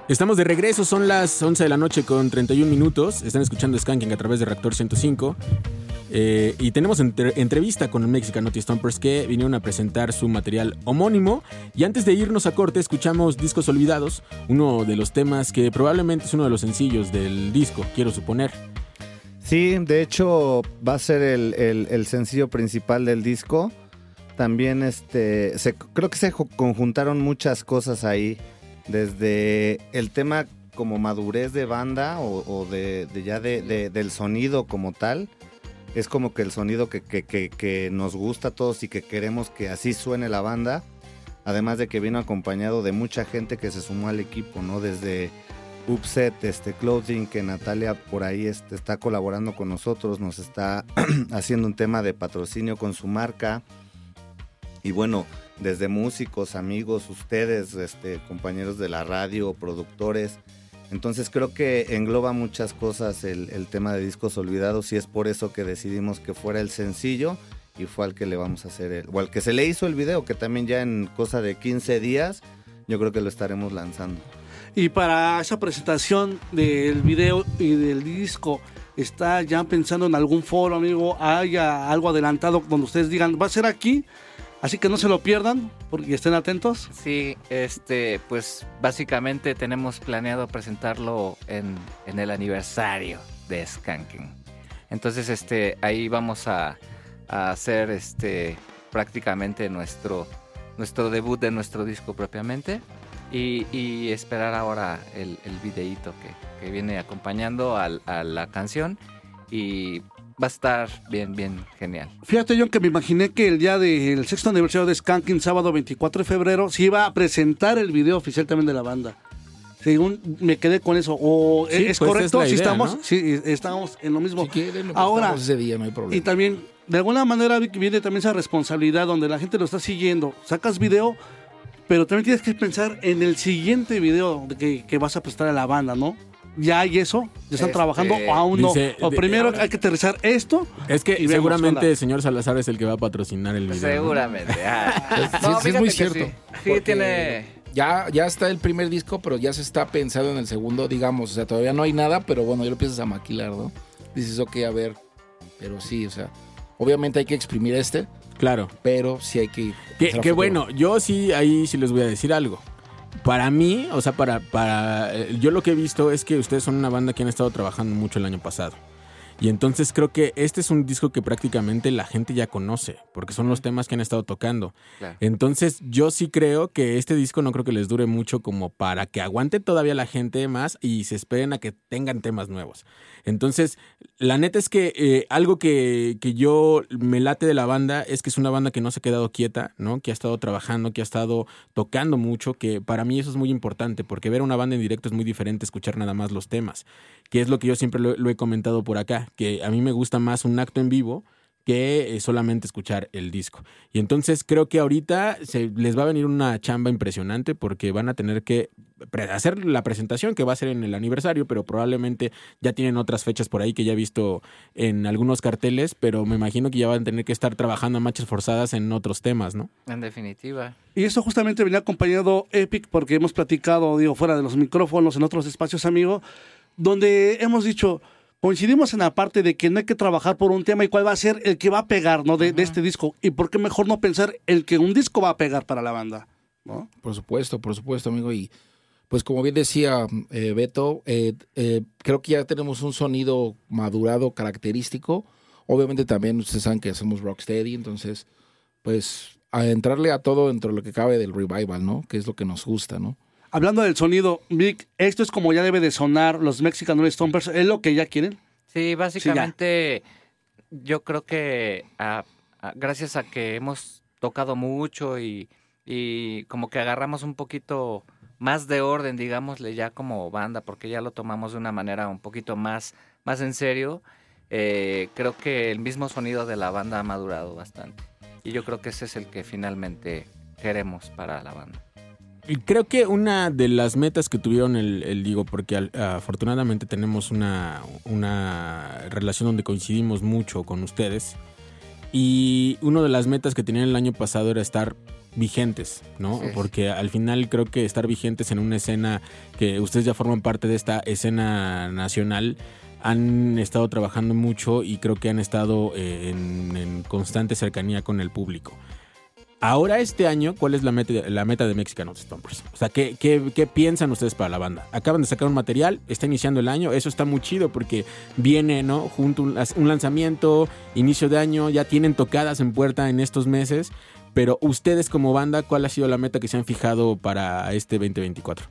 Estamos de regreso, son las 11 de la noche con 31 minutos. Están escuchando Skanking a través de Reactor 105. Eh, y tenemos entre- entrevista con Mexican Naughty Stompers que vinieron a presentar su material homónimo. Y antes de irnos a corte, escuchamos Discos Olvidados, uno de los temas que probablemente es uno de los sencillos del disco, quiero suponer. Sí, de hecho va a ser el, el- sencillo principal del disco. También este, se, creo que se conjuntaron muchas cosas ahí, desde el tema como madurez de banda o, de, ya de, de- del sonido como tal. Es como que el sonido que, que- que- que nos gusta a todos y que queremos que así suene la banda. Además de que vino acompañado de mucha gente que se sumó al equipo, ¿no? Desde Upset, este Clothing, que Natalia por ahí está colaborando con nosotros, nos está haciendo un tema de patrocinio con su marca. Y bueno, desde músicos, amigos, ustedes, este, compañeros de la radio, productores. Entonces creo que engloba muchas cosas el, el tema de discos olvidados y es por eso que decidimos que fuera el sencillo y fue al que le vamos a hacer el, o al que se le hizo el video, que también ya en cosa de 15 días yo creo que lo estaremos lanzando. Y para esa presentación del video y del disco, ¿está ya pensando en algún foro, amigo? ¿Haya algo adelantado donde ustedes digan, va a ser aquí? Así que no se lo pierdan porque estén atentos. Sí, este, pues básicamente tenemos planeado presentarlo en, el aniversario de Skanking. Entonces, este, ahí vamos a, a hacer este prácticamente nuestro, nuestro debut de nuestro disco propiamente. Y, y esperar ahora el, el videíto que, que viene acompañando al- a la canción. Y va a estar bien, bien genial. Fíjate, John, que me imaginé que el día del sexto aniversario de Skanking, sábado 24 de febrero, se iba a presentar el video oficial también de la banda. Según me quedé con eso. ¿O Sí, es pues correcto? es la si idea, estamos, ¿no? sí, estamos en lo mismo. quieren, lo Ahora, ese día, no hay problema. y también, de alguna manera, viene también esa responsabilidad donde la gente lo está siguiendo. Sacas video, pero también tienes que pensar en el siguiente video de que, que vas a prestar a la banda, ¿no? Ya hay eso, ya están Este, trabajando o aún no. dice- O de- primero hay que aterrizar esto. Es que seguramente el señor Salazar es el que va a patrocinar el video. Seguramente. ah. Sí, No, sí, es muy cierto. sí. Tiene. Ya, ya está el primer disco, pero ya se está pensando en el segundo, digamos. O sea, todavía no hay nada, pero bueno, ya lo empiezas a maquilar, ¿no? Dices, ok, a ver. Pero sí, o sea, obviamente hay que exprimir este. Claro. Pero sí hay que. Que, bueno, yo sí, ahí sí les voy a decir algo. Para mí, o sea, para, para. eh, Yo lo que he visto es que ustedes son una banda que han estado trabajando mucho el año pasado. Y entonces creo que este es un disco que prácticamente la gente ya conoce, porque son los temas que han estado tocando. Claro. Entonces yo sí creo que este disco no creo que les dure mucho como para que aguante todavía la gente más y se esperen a que tengan temas nuevos. Entonces, la neta es que eh, algo que, que yo me late de la banda es que es una banda que no se ha quedado quieta, ¿no? Que ha estado trabajando, que ha estado tocando mucho, que para mí eso es muy importante, porque ver una banda en directo es muy diferente a escuchar nada más los temas, que es lo que yo siempre lo, lo he comentado por acá, que a mí me gusta más un acto en vivo que eh, solamente escuchar el disco. Y entonces creo que ahorita se les va a venir una chamba impresionante porque van a tener que hacer la presentación que va a ser en el aniversario, pero probablemente ya tienen otras fechas por ahí que ya he visto en algunos carteles, pero me imagino que ya van a tener que estar trabajando a marchas forzadas en otros temas, ¿no? En definitiva. Y eso justamente venía acompañado Epic porque hemos platicado, digo, fuera de los micrófonos, en otros espacios, amigo, donde hemos dicho, coincidimos en la parte de que no hay que trabajar por un tema y cuál va a ser el que va a pegar, ¿no? De, de este disco. Y por qué mejor no pensar el que un disco va a pegar para la banda, ¿no? Por supuesto, por supuesto, amigo. Y pues como bien decía eh, Beto, eh, eh, creo que ya tenemos un sonido madurado, característico. Obviamente también ustedes saben que hacemos rocksteady, entonces pues a entrarle a todo dentro de lo que cabe del revival, ¿no? Que es lo que nos gusta, ¿no? Hablando del sonido, Vic, esto es como ya debe de sonar los Mexican Stompers, ¿es lo que ya quieren? Sí, básicamente yo creo que gracias a que hemos tocado mucho y, y como que agarramos un poquito más de orden, digámosle ya como banda, porque ya lo tomamos de una manera un poquito más, más en serio, eh, creo que el mismo sonido de la banda ha madurado bastante. Y yo creo que ese es el que finalmente queremos para la banda. Creo que una de las metas que tuvieron el, el digo, porque al- afortunadamente tenemos una, una relación donde coincidimos mucho con ustedes. Y una de las metas que tenían el año pasado era estar vigentes, ¿no? Sí. Porque al final creo que estar vigentes en una escena que ustedes ya forman parte de esta escena nacional, han estado trabajando mucho y creo que han estado eh, en, en constante cercanía con el público. Ahora este año, ¿cuál es la meta, la meta de Mexican Stompers? O sea, ¿qué, qué, piensan ustedes para la banda? Acaban de sacar un material, está iniciando el año, eso está muy chido porque viene, ¿no? Junto un, un lanzamiento, inicio de año, ya tienen tocadas en puerta en estos meses, pero ustedes como banda, ¿cuál ha sido la meta que se han fijado para este 2024?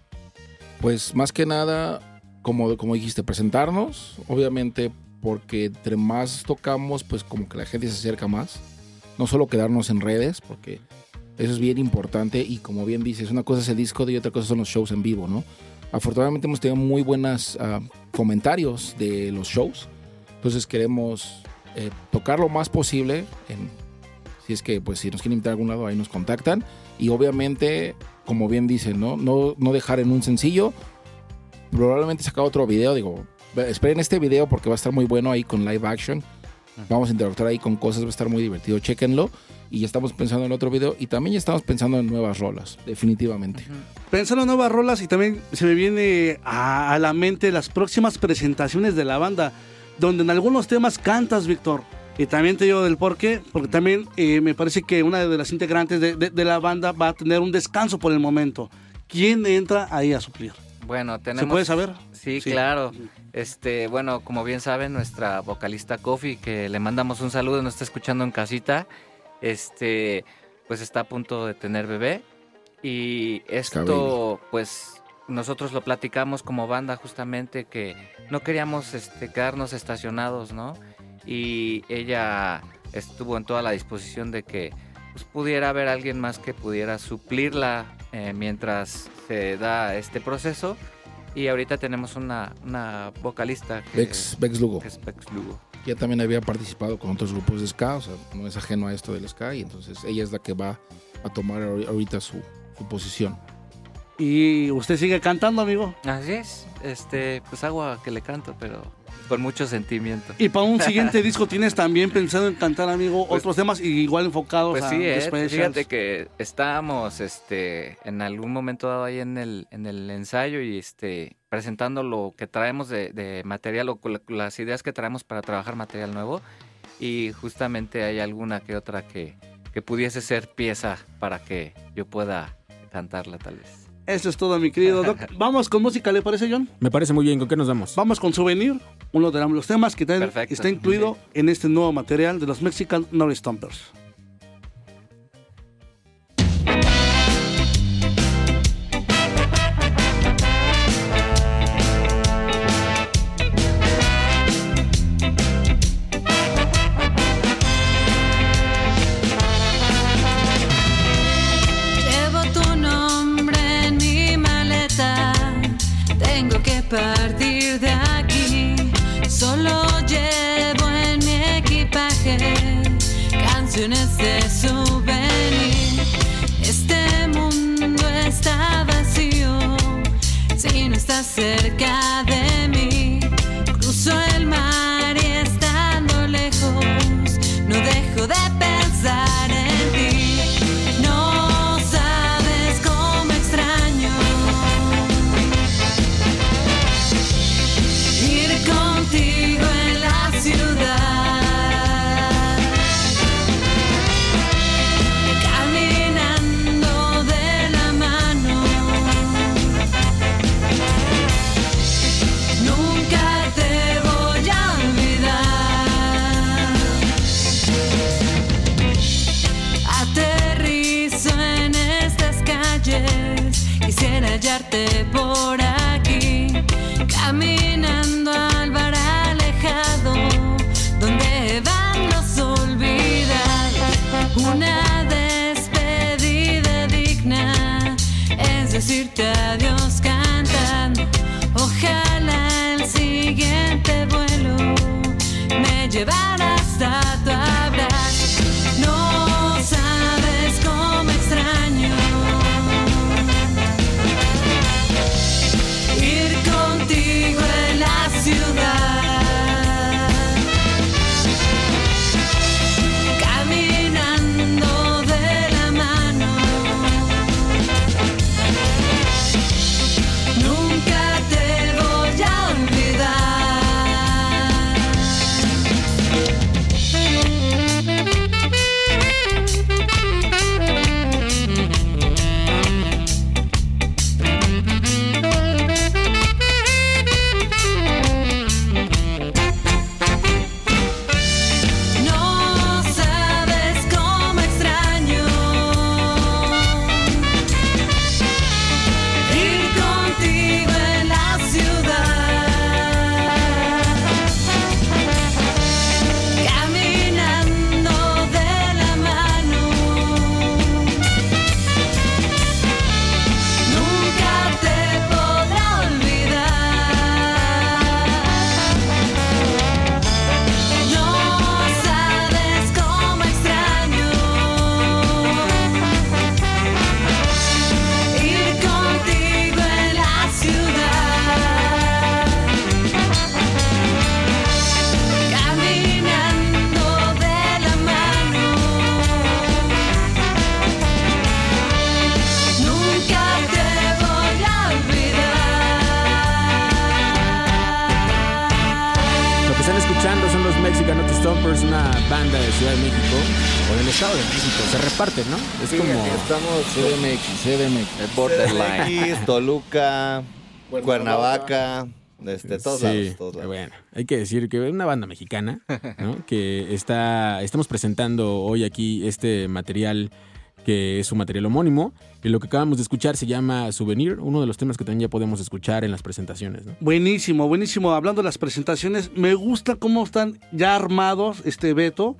Pues más que nada, como, como dijiste, presentarnos, obviamente porque entre más tocamos, pues como que la gente se acerca más. No solo quedarnos en redes, porque eso es bien importante y como bien dices, una cosa es el disco y otra cosa son los shows en vivo, ¿no? Afortunadamente hemos tenido muy buenos comentarios de los shows, entonces queremos eh, tocar lo más posible, en, si es que pues si nos quieren invitar a algún lado ahí nos contactan y obviamente, como bien dicen, ¿no? No, no dejar en un sencillo, probablemente sacar otro video, digo, esperen este video porque va a estar muy bueno ahí con live action. Vamos a interactuar ahí con cosas, va a estar muy divertido. Chéquenlo. Y ya estamos pensando en otro video. Y también ya estamos pensando en nuevas rolas, definitivamente. Pensando en nuevas rolas y también se me viene a, a la mente las próximas presentaciones de la banda, donde en algunos temas cantas, Víctor. Y también te digo del por qué, porque también eh, me parece que una de las integrantes de, de- de la banda va a tener un descanso por el momento. ¿Quién entra ahí a suplir? Bueno, tenemos... puede saber? Sí, Sí. claro. Este, bueno, como bien saben, nuestra vocalista Kofi, que le mandamos un saludo, nos está escuchando en casita, este, pues está a punto de tener bebé. Y esto, pues, nosotros lo platicamos como banda justamente que no queríamos este, quedarnos estacionados, ¿no? Y ella estuvo en toda la disposición de que pues, pudiera haber alguien más que pudiera suplirla eh, mientras se da este proceso. Y ahorita tenemos una, una vocalista que, Bex, Bex Lugo. que es Bex Lugo. Ya también había participado con otros grupos de ska, o sea, no es ajeno a esto del ska. Y entonces ella es la que va a tomar ahori- ahorita su, su posición. Y usted sigue cantando, amigo. Así es, este, pues agua que le canto, pero con mucho sentimiento. Y para un siguiente disco tienes también pensado en cantar, amigo, otros temas y igual enfocados Pues a sí, eh, fíjate que estábamos este, en algún momento dado ahí en el, en el ensayo y este, presentando lo que traemos de, de material o las ideas que traemos para trabajar material nuevo y justamente hay alguna que otra que, que pudiese ser pieza para que yo pueda cantarla tal vez. Eso es todo, mi querido Doc. Vamos con música, ¿le parece, John? Me parece muy bien, ¿con qué nos vamos? Vamos con Souvenir, uno de los temas que Perfecto. está incluido en este nuevo material de los Mexican North Stompers. Toluca, Cuernavaca, este, todos Sí, lados, todos lados. Bueno, hay que decir que es una banda mexicana, ¿no? que está, estamos presentando hoy aquí este material que es su material homónimo. Y lo que acabamos de escuchar se llama Souvenir, uno de los temas que también ya podemos escuchar en las presentaciones. ¿no? Buenísimo, buenísimo. Hablando de las presentaciones, me gusta cómo están ya armados este Beto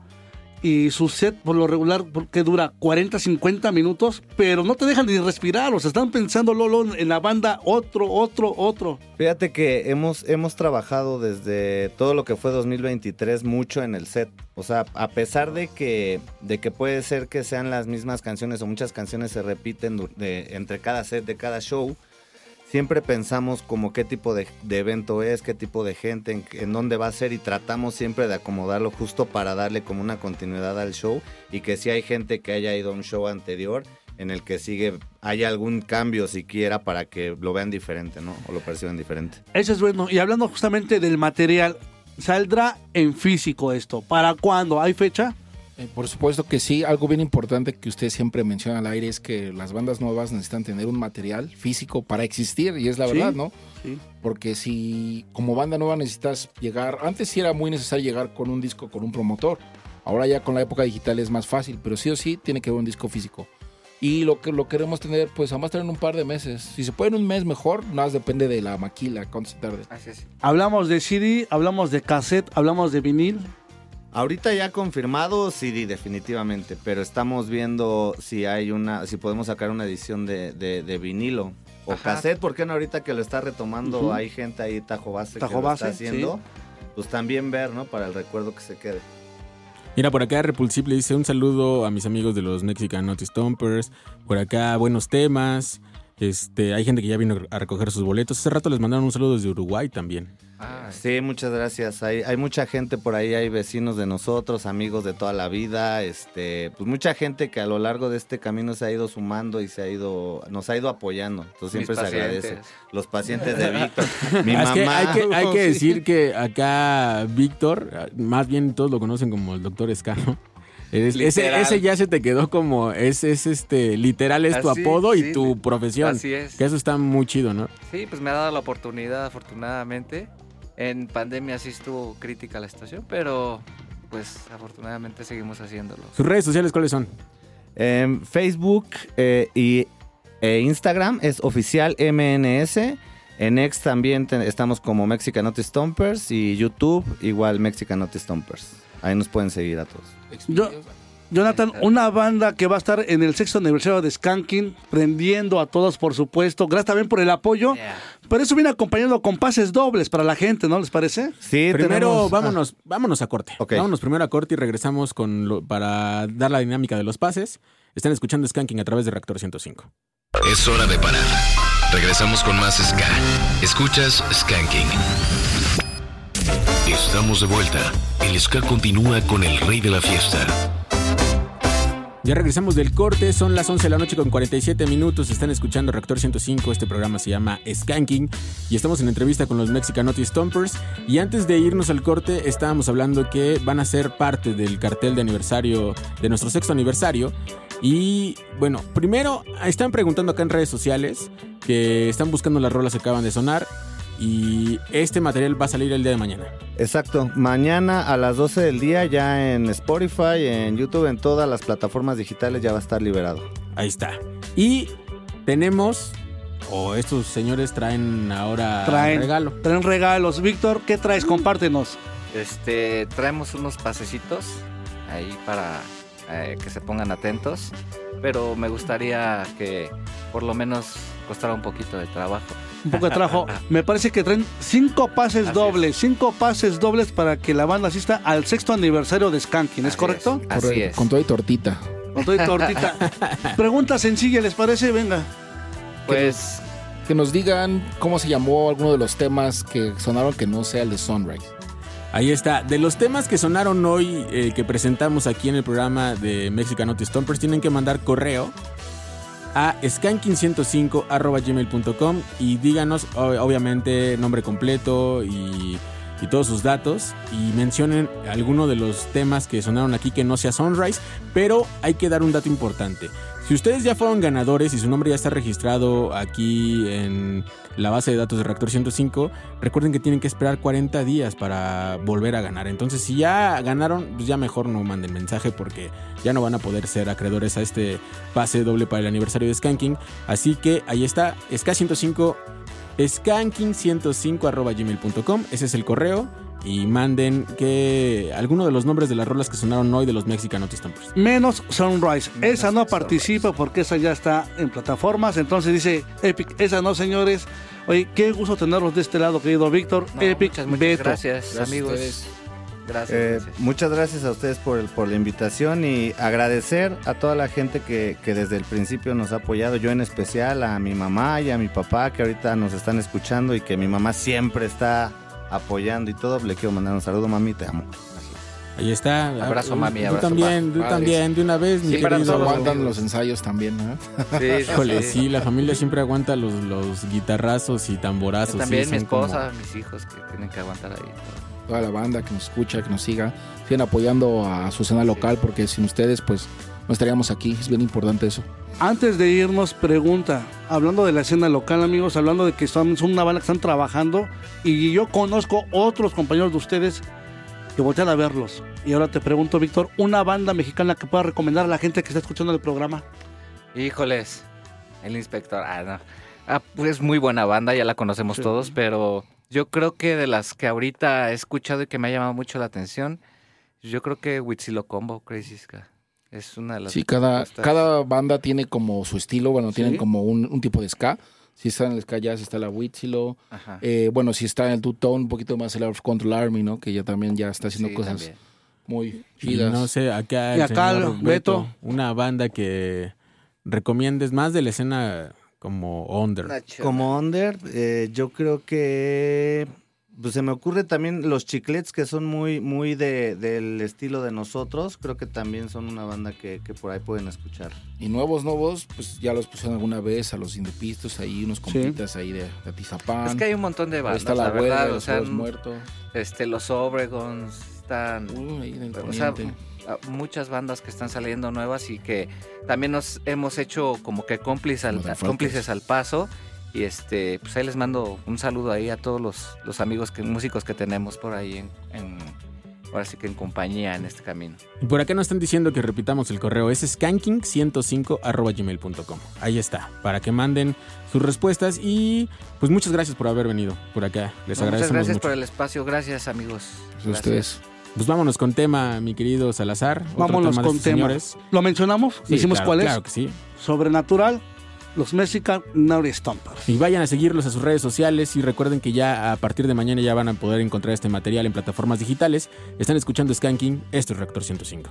y su set por lo regular que dura 40, 50 minutos, pero no te dejan ni respirar, o sea, están pensando Lolo en la banda otro, otro, otro. Fíjate que hemos, hemos trabajado desde todo lo que fue 2023 mucho en el set. O sea, a pesar de que, de que puede ser que sean las mismas canciones o muchas canciones se repiten de- entre cada set de cada show, siempre pensamos como qué tipo de, evento es, qué tipo de gente, en, en dónde va a ser y tratamos siempre de acomodarlo justo para darle como una continuidad al show y que si hay gente que haya ido a un show anterior en el que sigue, haya algún cambio siquiera para que lo vean diferente, ¿no? O lo perciban diferente. Eso es bueno. Y hablando justamente del material, ¿saldrá en físico esto? ¿Para cuándo? ¿Hay fecha? Eh, Por supuesto que sí, algo bien importante que usted siempre menciona al aire es que las bandas nuevas necesitan tener un material físico para existir y es la Sí, verdad, ¿no? sí. Porque si como banda nueva necesitas llegar, antes sí era muy necesario llegar con un disco con un promotor, ahora ya con la época digital es más fácil, pero sí o sí tiene que haber un disco físico. Y lo que lo queremos tener, pues además tener en un par de meses. Si se puede en un mes mejor, nada más depende de la maquila, cuánto se tarde. Así es. Hablamos de CD, hablamos de cassette, hablamos de vinil. Ahorita ya confirmado CD definitivamente, pero estamos viendo si hay una, si podemos sacar una edición de, de- de vinilo o Ajá. cassette, ¿por qué no ahorita que lo está retomando hay gente ahí Tajo Base Tajo que lo está haciendo? Pues también ver, ¿no? Para el recuerdo que se quede. Mira, por acá Repulsible dice un saludo a mis amigos de los Mexican Naughty Stompers. Por acá, buenos temas. Este, hay gente que ya vino a recoger sus boletos. Hace rato les mandaron un saludo desde Uruguay también. Sí, muchas gracias. Hay, hay mucha gente por ahí, hay vecinos de nosotros, amigos de toda la vida, este, pues mucha gente que a lo largo de este camino se ha ido sumando y se ha ido, nos ha ido apoyando. Entonces Mis siempre se agradece. Los pacientes de Víctor, mi Es que mamá. hay que, hay que decir que acá Víctor, más bien todos lo conocen como el doctor Escano. Es- ese, ese ya se te quedó como, es, es este, literal es tu Así, apodo y tu sí. profesión. Así es. Que eso está muy chido, ¿no? Sí, pues me ha dado la oportunidad, afortunadamente. En pandemia sí estuvo crítica la situación, pero pues afortunadamente seguimos haciéndolo. ¿Sus redes sociales cuáles son? En Facebook eh, y e Instagram es oficial MNS. En X también te- estamos como Mexican Naughty Stompers y YouTube igual Mexican Naughty Stompers. Ahí nos pueden seguir a todos. Yo, Jonathan, una banda que va a estar en el sexto aniversario de Skanking, prendiendo a todos, por supuesto. Gracias también por el apoyo. Pero eso viene acompañado con pases dobles para la gente, ¿no les parece? Sí, Primero tenemos- vámonos, vámonos a corte. Vámonos primero a corte y regresamos con lo- para dar la dinámica de los pases. Están escuchando Skanking a través de Reactor 105. Es hora de parar. Regresamos con más Ska. Escuchas Skanking. Estamos de vuelta. El Ska continúa con el rey de la fiesta. Ya regresamos del corte, son las 11 de la noche con 47 minutos, están escuchando Reactor 105, este programa se llama Skanking y estamos en entrevista con los Mexican Naughty Stompers y antes de irnos al corte estábamos hablando que van a ser parte del cartel de aniversario, de nuestro sexto aniversario y bueno, primero están preguntando acá en redes sociales que están buscando las rolas que acaban de sonar y este material va a salir el día de mañana. Exacto. Mañana a las 12 del día ya en Spotify, en YouTube, en todas las plataformas digitales ya va a estar liberado. Ahí está. Y tenemos, o estos señores traen ahora Traen, regalo. traen regalos. Víctor, ¿qué traes? Compártenos. Este, traemos unos pasecitos ahí para eh, que se pongan atentos, pero me gustaría que por lo menos costara un poquito de trabajo. Un poco de trabajo. Me parece que traen cinco pases dobles. Cinco pases dobles para que la banda asista al sexto aniversario de Skanking. ¿Es correcto? Correcto, Con todo y tortita. Con todo y tortita. Pregunta sencilla, ¿les parece? Venga. Pues Que nos digan cómo se llamó alguno de los temas que sonaron que no sea el de Sunrise. Ahí está. De los temas que sonaron hoy, eh, que presentamos aquí en el programa de Mexican Naughty Stompers, tienen que mandar correo a skanking105.gmail.com y díganos, obviamente, nombre completo y y todos sus datos y mencionen alguno de los temas que sonaron aquí que no sea Sunrise, pero hay que dar un dato importante. Si ustedes ya fueron ganadores y su nombre ya está registrado aquí en la base de datos de Reactor 105, recuerden que tienen que esperar 40 días para volver a ganar. Entonces, si ya ganaron, pues ya mejor no manden mensaje porque ya no van a poder ser acreedores a este pase doble para el aniversario de Skanking. Así que ahí está, SK105, skanking105 arroba gmail.com, ese es el correo. Y manden que alguno de los nombres de las rolas que sonaron hoy de los Mexican Stompers. Menos Sunrise. Esa no participa porque esa ya está en plataformas. Entonces dice Epic, esa no, señores. Oye, qué gusto tenerlos de este lado, querido Víctor. Epic, muchas, muchas Beto. gracias, amigos. Gracias, Eh, gracias. Muchas gracias a ustedes por, el- por la invitación y agradecer a toda la gente que, que desde el principio nos ha apoyado, yo en especial a mi mamá y a mi papá que ahorita nos están escuchando y que mi mamá siempre está apoyando y todo. Le quiero mandar un saludo, mami, te amo. Ahí está. Abrazo, mami, Tú abrazo, también, tú también, de una vez, mi Sí, para nos querido. aguantan los ensayos también, ¿no? Sí, sí, Híjole, sí. sí, la familia siempre aguanta los, los guitarrazos y tamborazos. Yo sí, también mi como- esposa, mis hijos que tienen que aguantar ahí. Toda la banda que nos escucha, que nos siga, sigan apoyando a su escena local porque sin ustedes, pues, no estaríamos aquí. Es bien importante eso. Antes de irnos, pregunta. Hablando de la escena local, amigos, hablando de que son, son una banda que están trabajando y yo conozco otros compañeros de ustedes que voltean a verlos. Y ahora te pregunto, Víctor, una banda mexicana que pueda recomendar a la gente que está escuchando el programa. Híjoles, el inspector. Ah, no. Ah, pues muy buena banda, ya la conocemos Sí. todos, pero yo creo que de las que ahorita he escuchado y que me ha llamado mucho la atención, yo creo que Huitzilo Combo, Crazy Ska. Es una de las Sí, cada, cada banda tiene como su estilo, bueno, tienen Sí. como un, un tipo de ska. Si está en el ska jazz, está la Huitzilo. Ajá. Eh, bueno, si está en el two-tone, un poquito más el Out of Control Army, ¿no? Que ya también ya está haciendo Sí, cosas también. muy Y chidas. no sé, acá, Y el acá, señor Beto. una banda que recomiendes más de la escena como under. Como under, eh, yo creo que pues se me ocurre también los chiclets que son muy muy de, del estilo de nosotros. Creo que también son una banda que, que por ahí pueden escuchar. Y nuevos, nuevos, pues ya los pusieron alguna vez a los Indepistos, ahí unos compitas ahí de, de Atizapán. Es que hay un montón de Ahí bandas, está la, la abuela, verdad, o los sea, Juegos mm, muertos. Este, los Obregons, están... ahí en el o sea, poniente. a- muchas bandas que están saliendo nuevas y que también nos hemos hecho como que cómplices al, cómplices al paso. Y este, pues ahí les mando un saludo ahí a todos los, los amigos que, músicos que tenemos por ahí en, en- ahora sí que en compañía en este camino. Y por acá nos están diciendo que repitamos el correo, es skanking105 Ahí está, para que manden sus respuestas y pues muchas gracias por haber venido por acá. Les No, muchas agradecemos gracias mucho. por el espacio, gracias amigos. Gracias. ustedes. Pues vámonos con tema, mi querido Salazar. Vámonos tema con estos tema. señores. ¿Lo mencionamos? Sí, ¿Hicimos claro, cuál es? Claro que sí. Sobrenatural, los Mexican Naughty Stompers. Y vayan a seguirlos a sus redes sociales y recuerden que ya a partir de mañana ya van a poder encontrar este material en plataformas digitales. Están escuchando Skanking, esto es Reactor 105.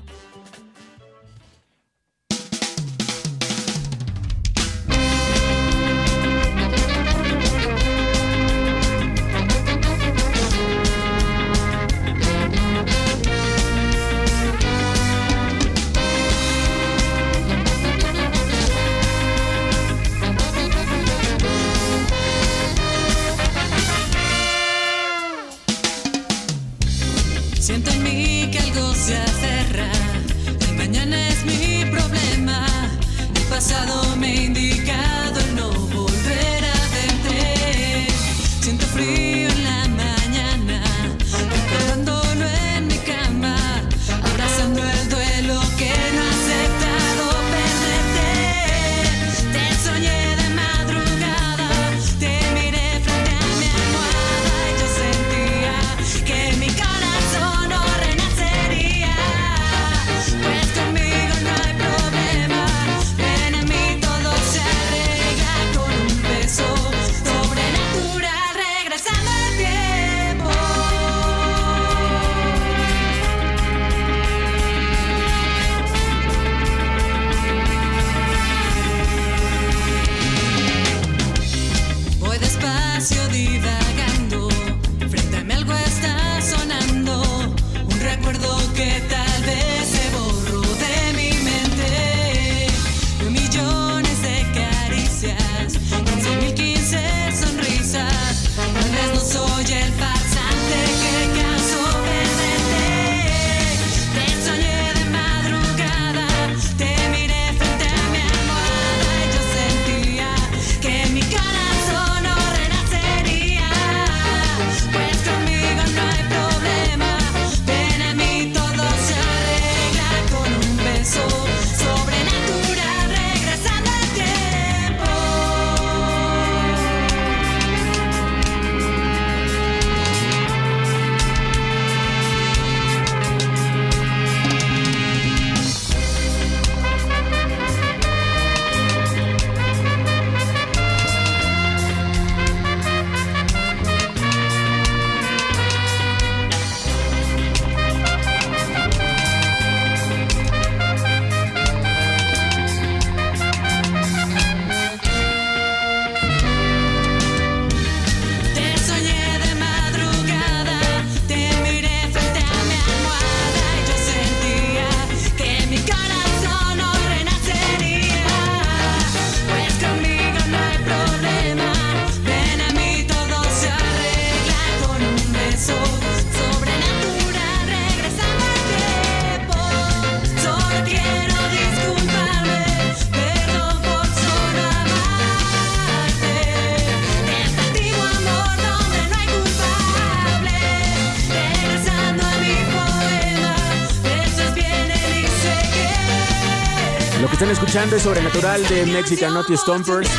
Escuchando es Sobrenatural de Mexican Naughty Stompers.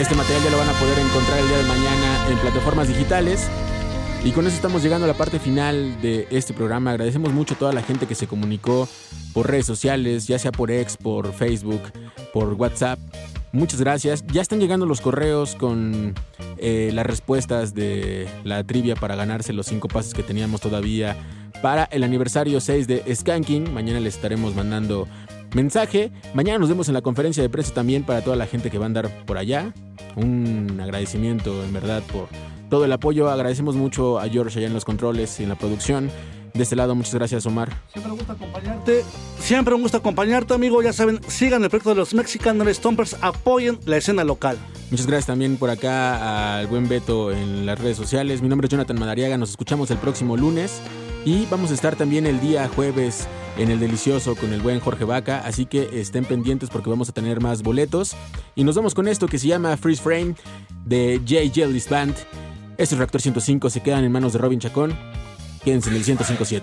Este material ya lo van a poder encontrar el día de mañana en plataformas digitales. Y con eso estamos llegando a la parte final de este programa. Agradecemos mucho a toda la gente que se comunicó por redes sociales, ya sea por X, por Facebook, por WhatsApp. Muchas gracias. Ya están llegando los correos con eh, las respuestas de la trivia para ganarse los cinco pases que teníamos todavía para el aniversario 6 de Skanking. Mañana les estaremos mandando mensaje. Mañana nos vemos en la conferencia de prensa también para toda la gente que va a andar por allá. Un agradecimiento en verdad por todo el apoyo. Agradecemos mucho a George allá en los controles y en la producción. De este lado, muchas gracias, Omar. Siempre me gusta acompañarte. Siempre me gusta acompañarte, amigo. Ya saben, sigan el proyecto de los Mexican Stompers. Apoyen la escena local. Muchas gracias también por acá al buen Beto en las redes sociales. Mi nombre es Jonathan Madariaga. Nos escuchamos el próximo lunes. Y vamos a estar también el día jueves en el Delicioso con el buen Jorge Vaca. Así que estén pendientes porque vamos a tener más boletos. Y nos vamos con esto que se llama Freeze Frame de J. Jelly's Band. Estos Reactor 105 se quedan en manos de Robin Chacón. Quédense en el 105.7.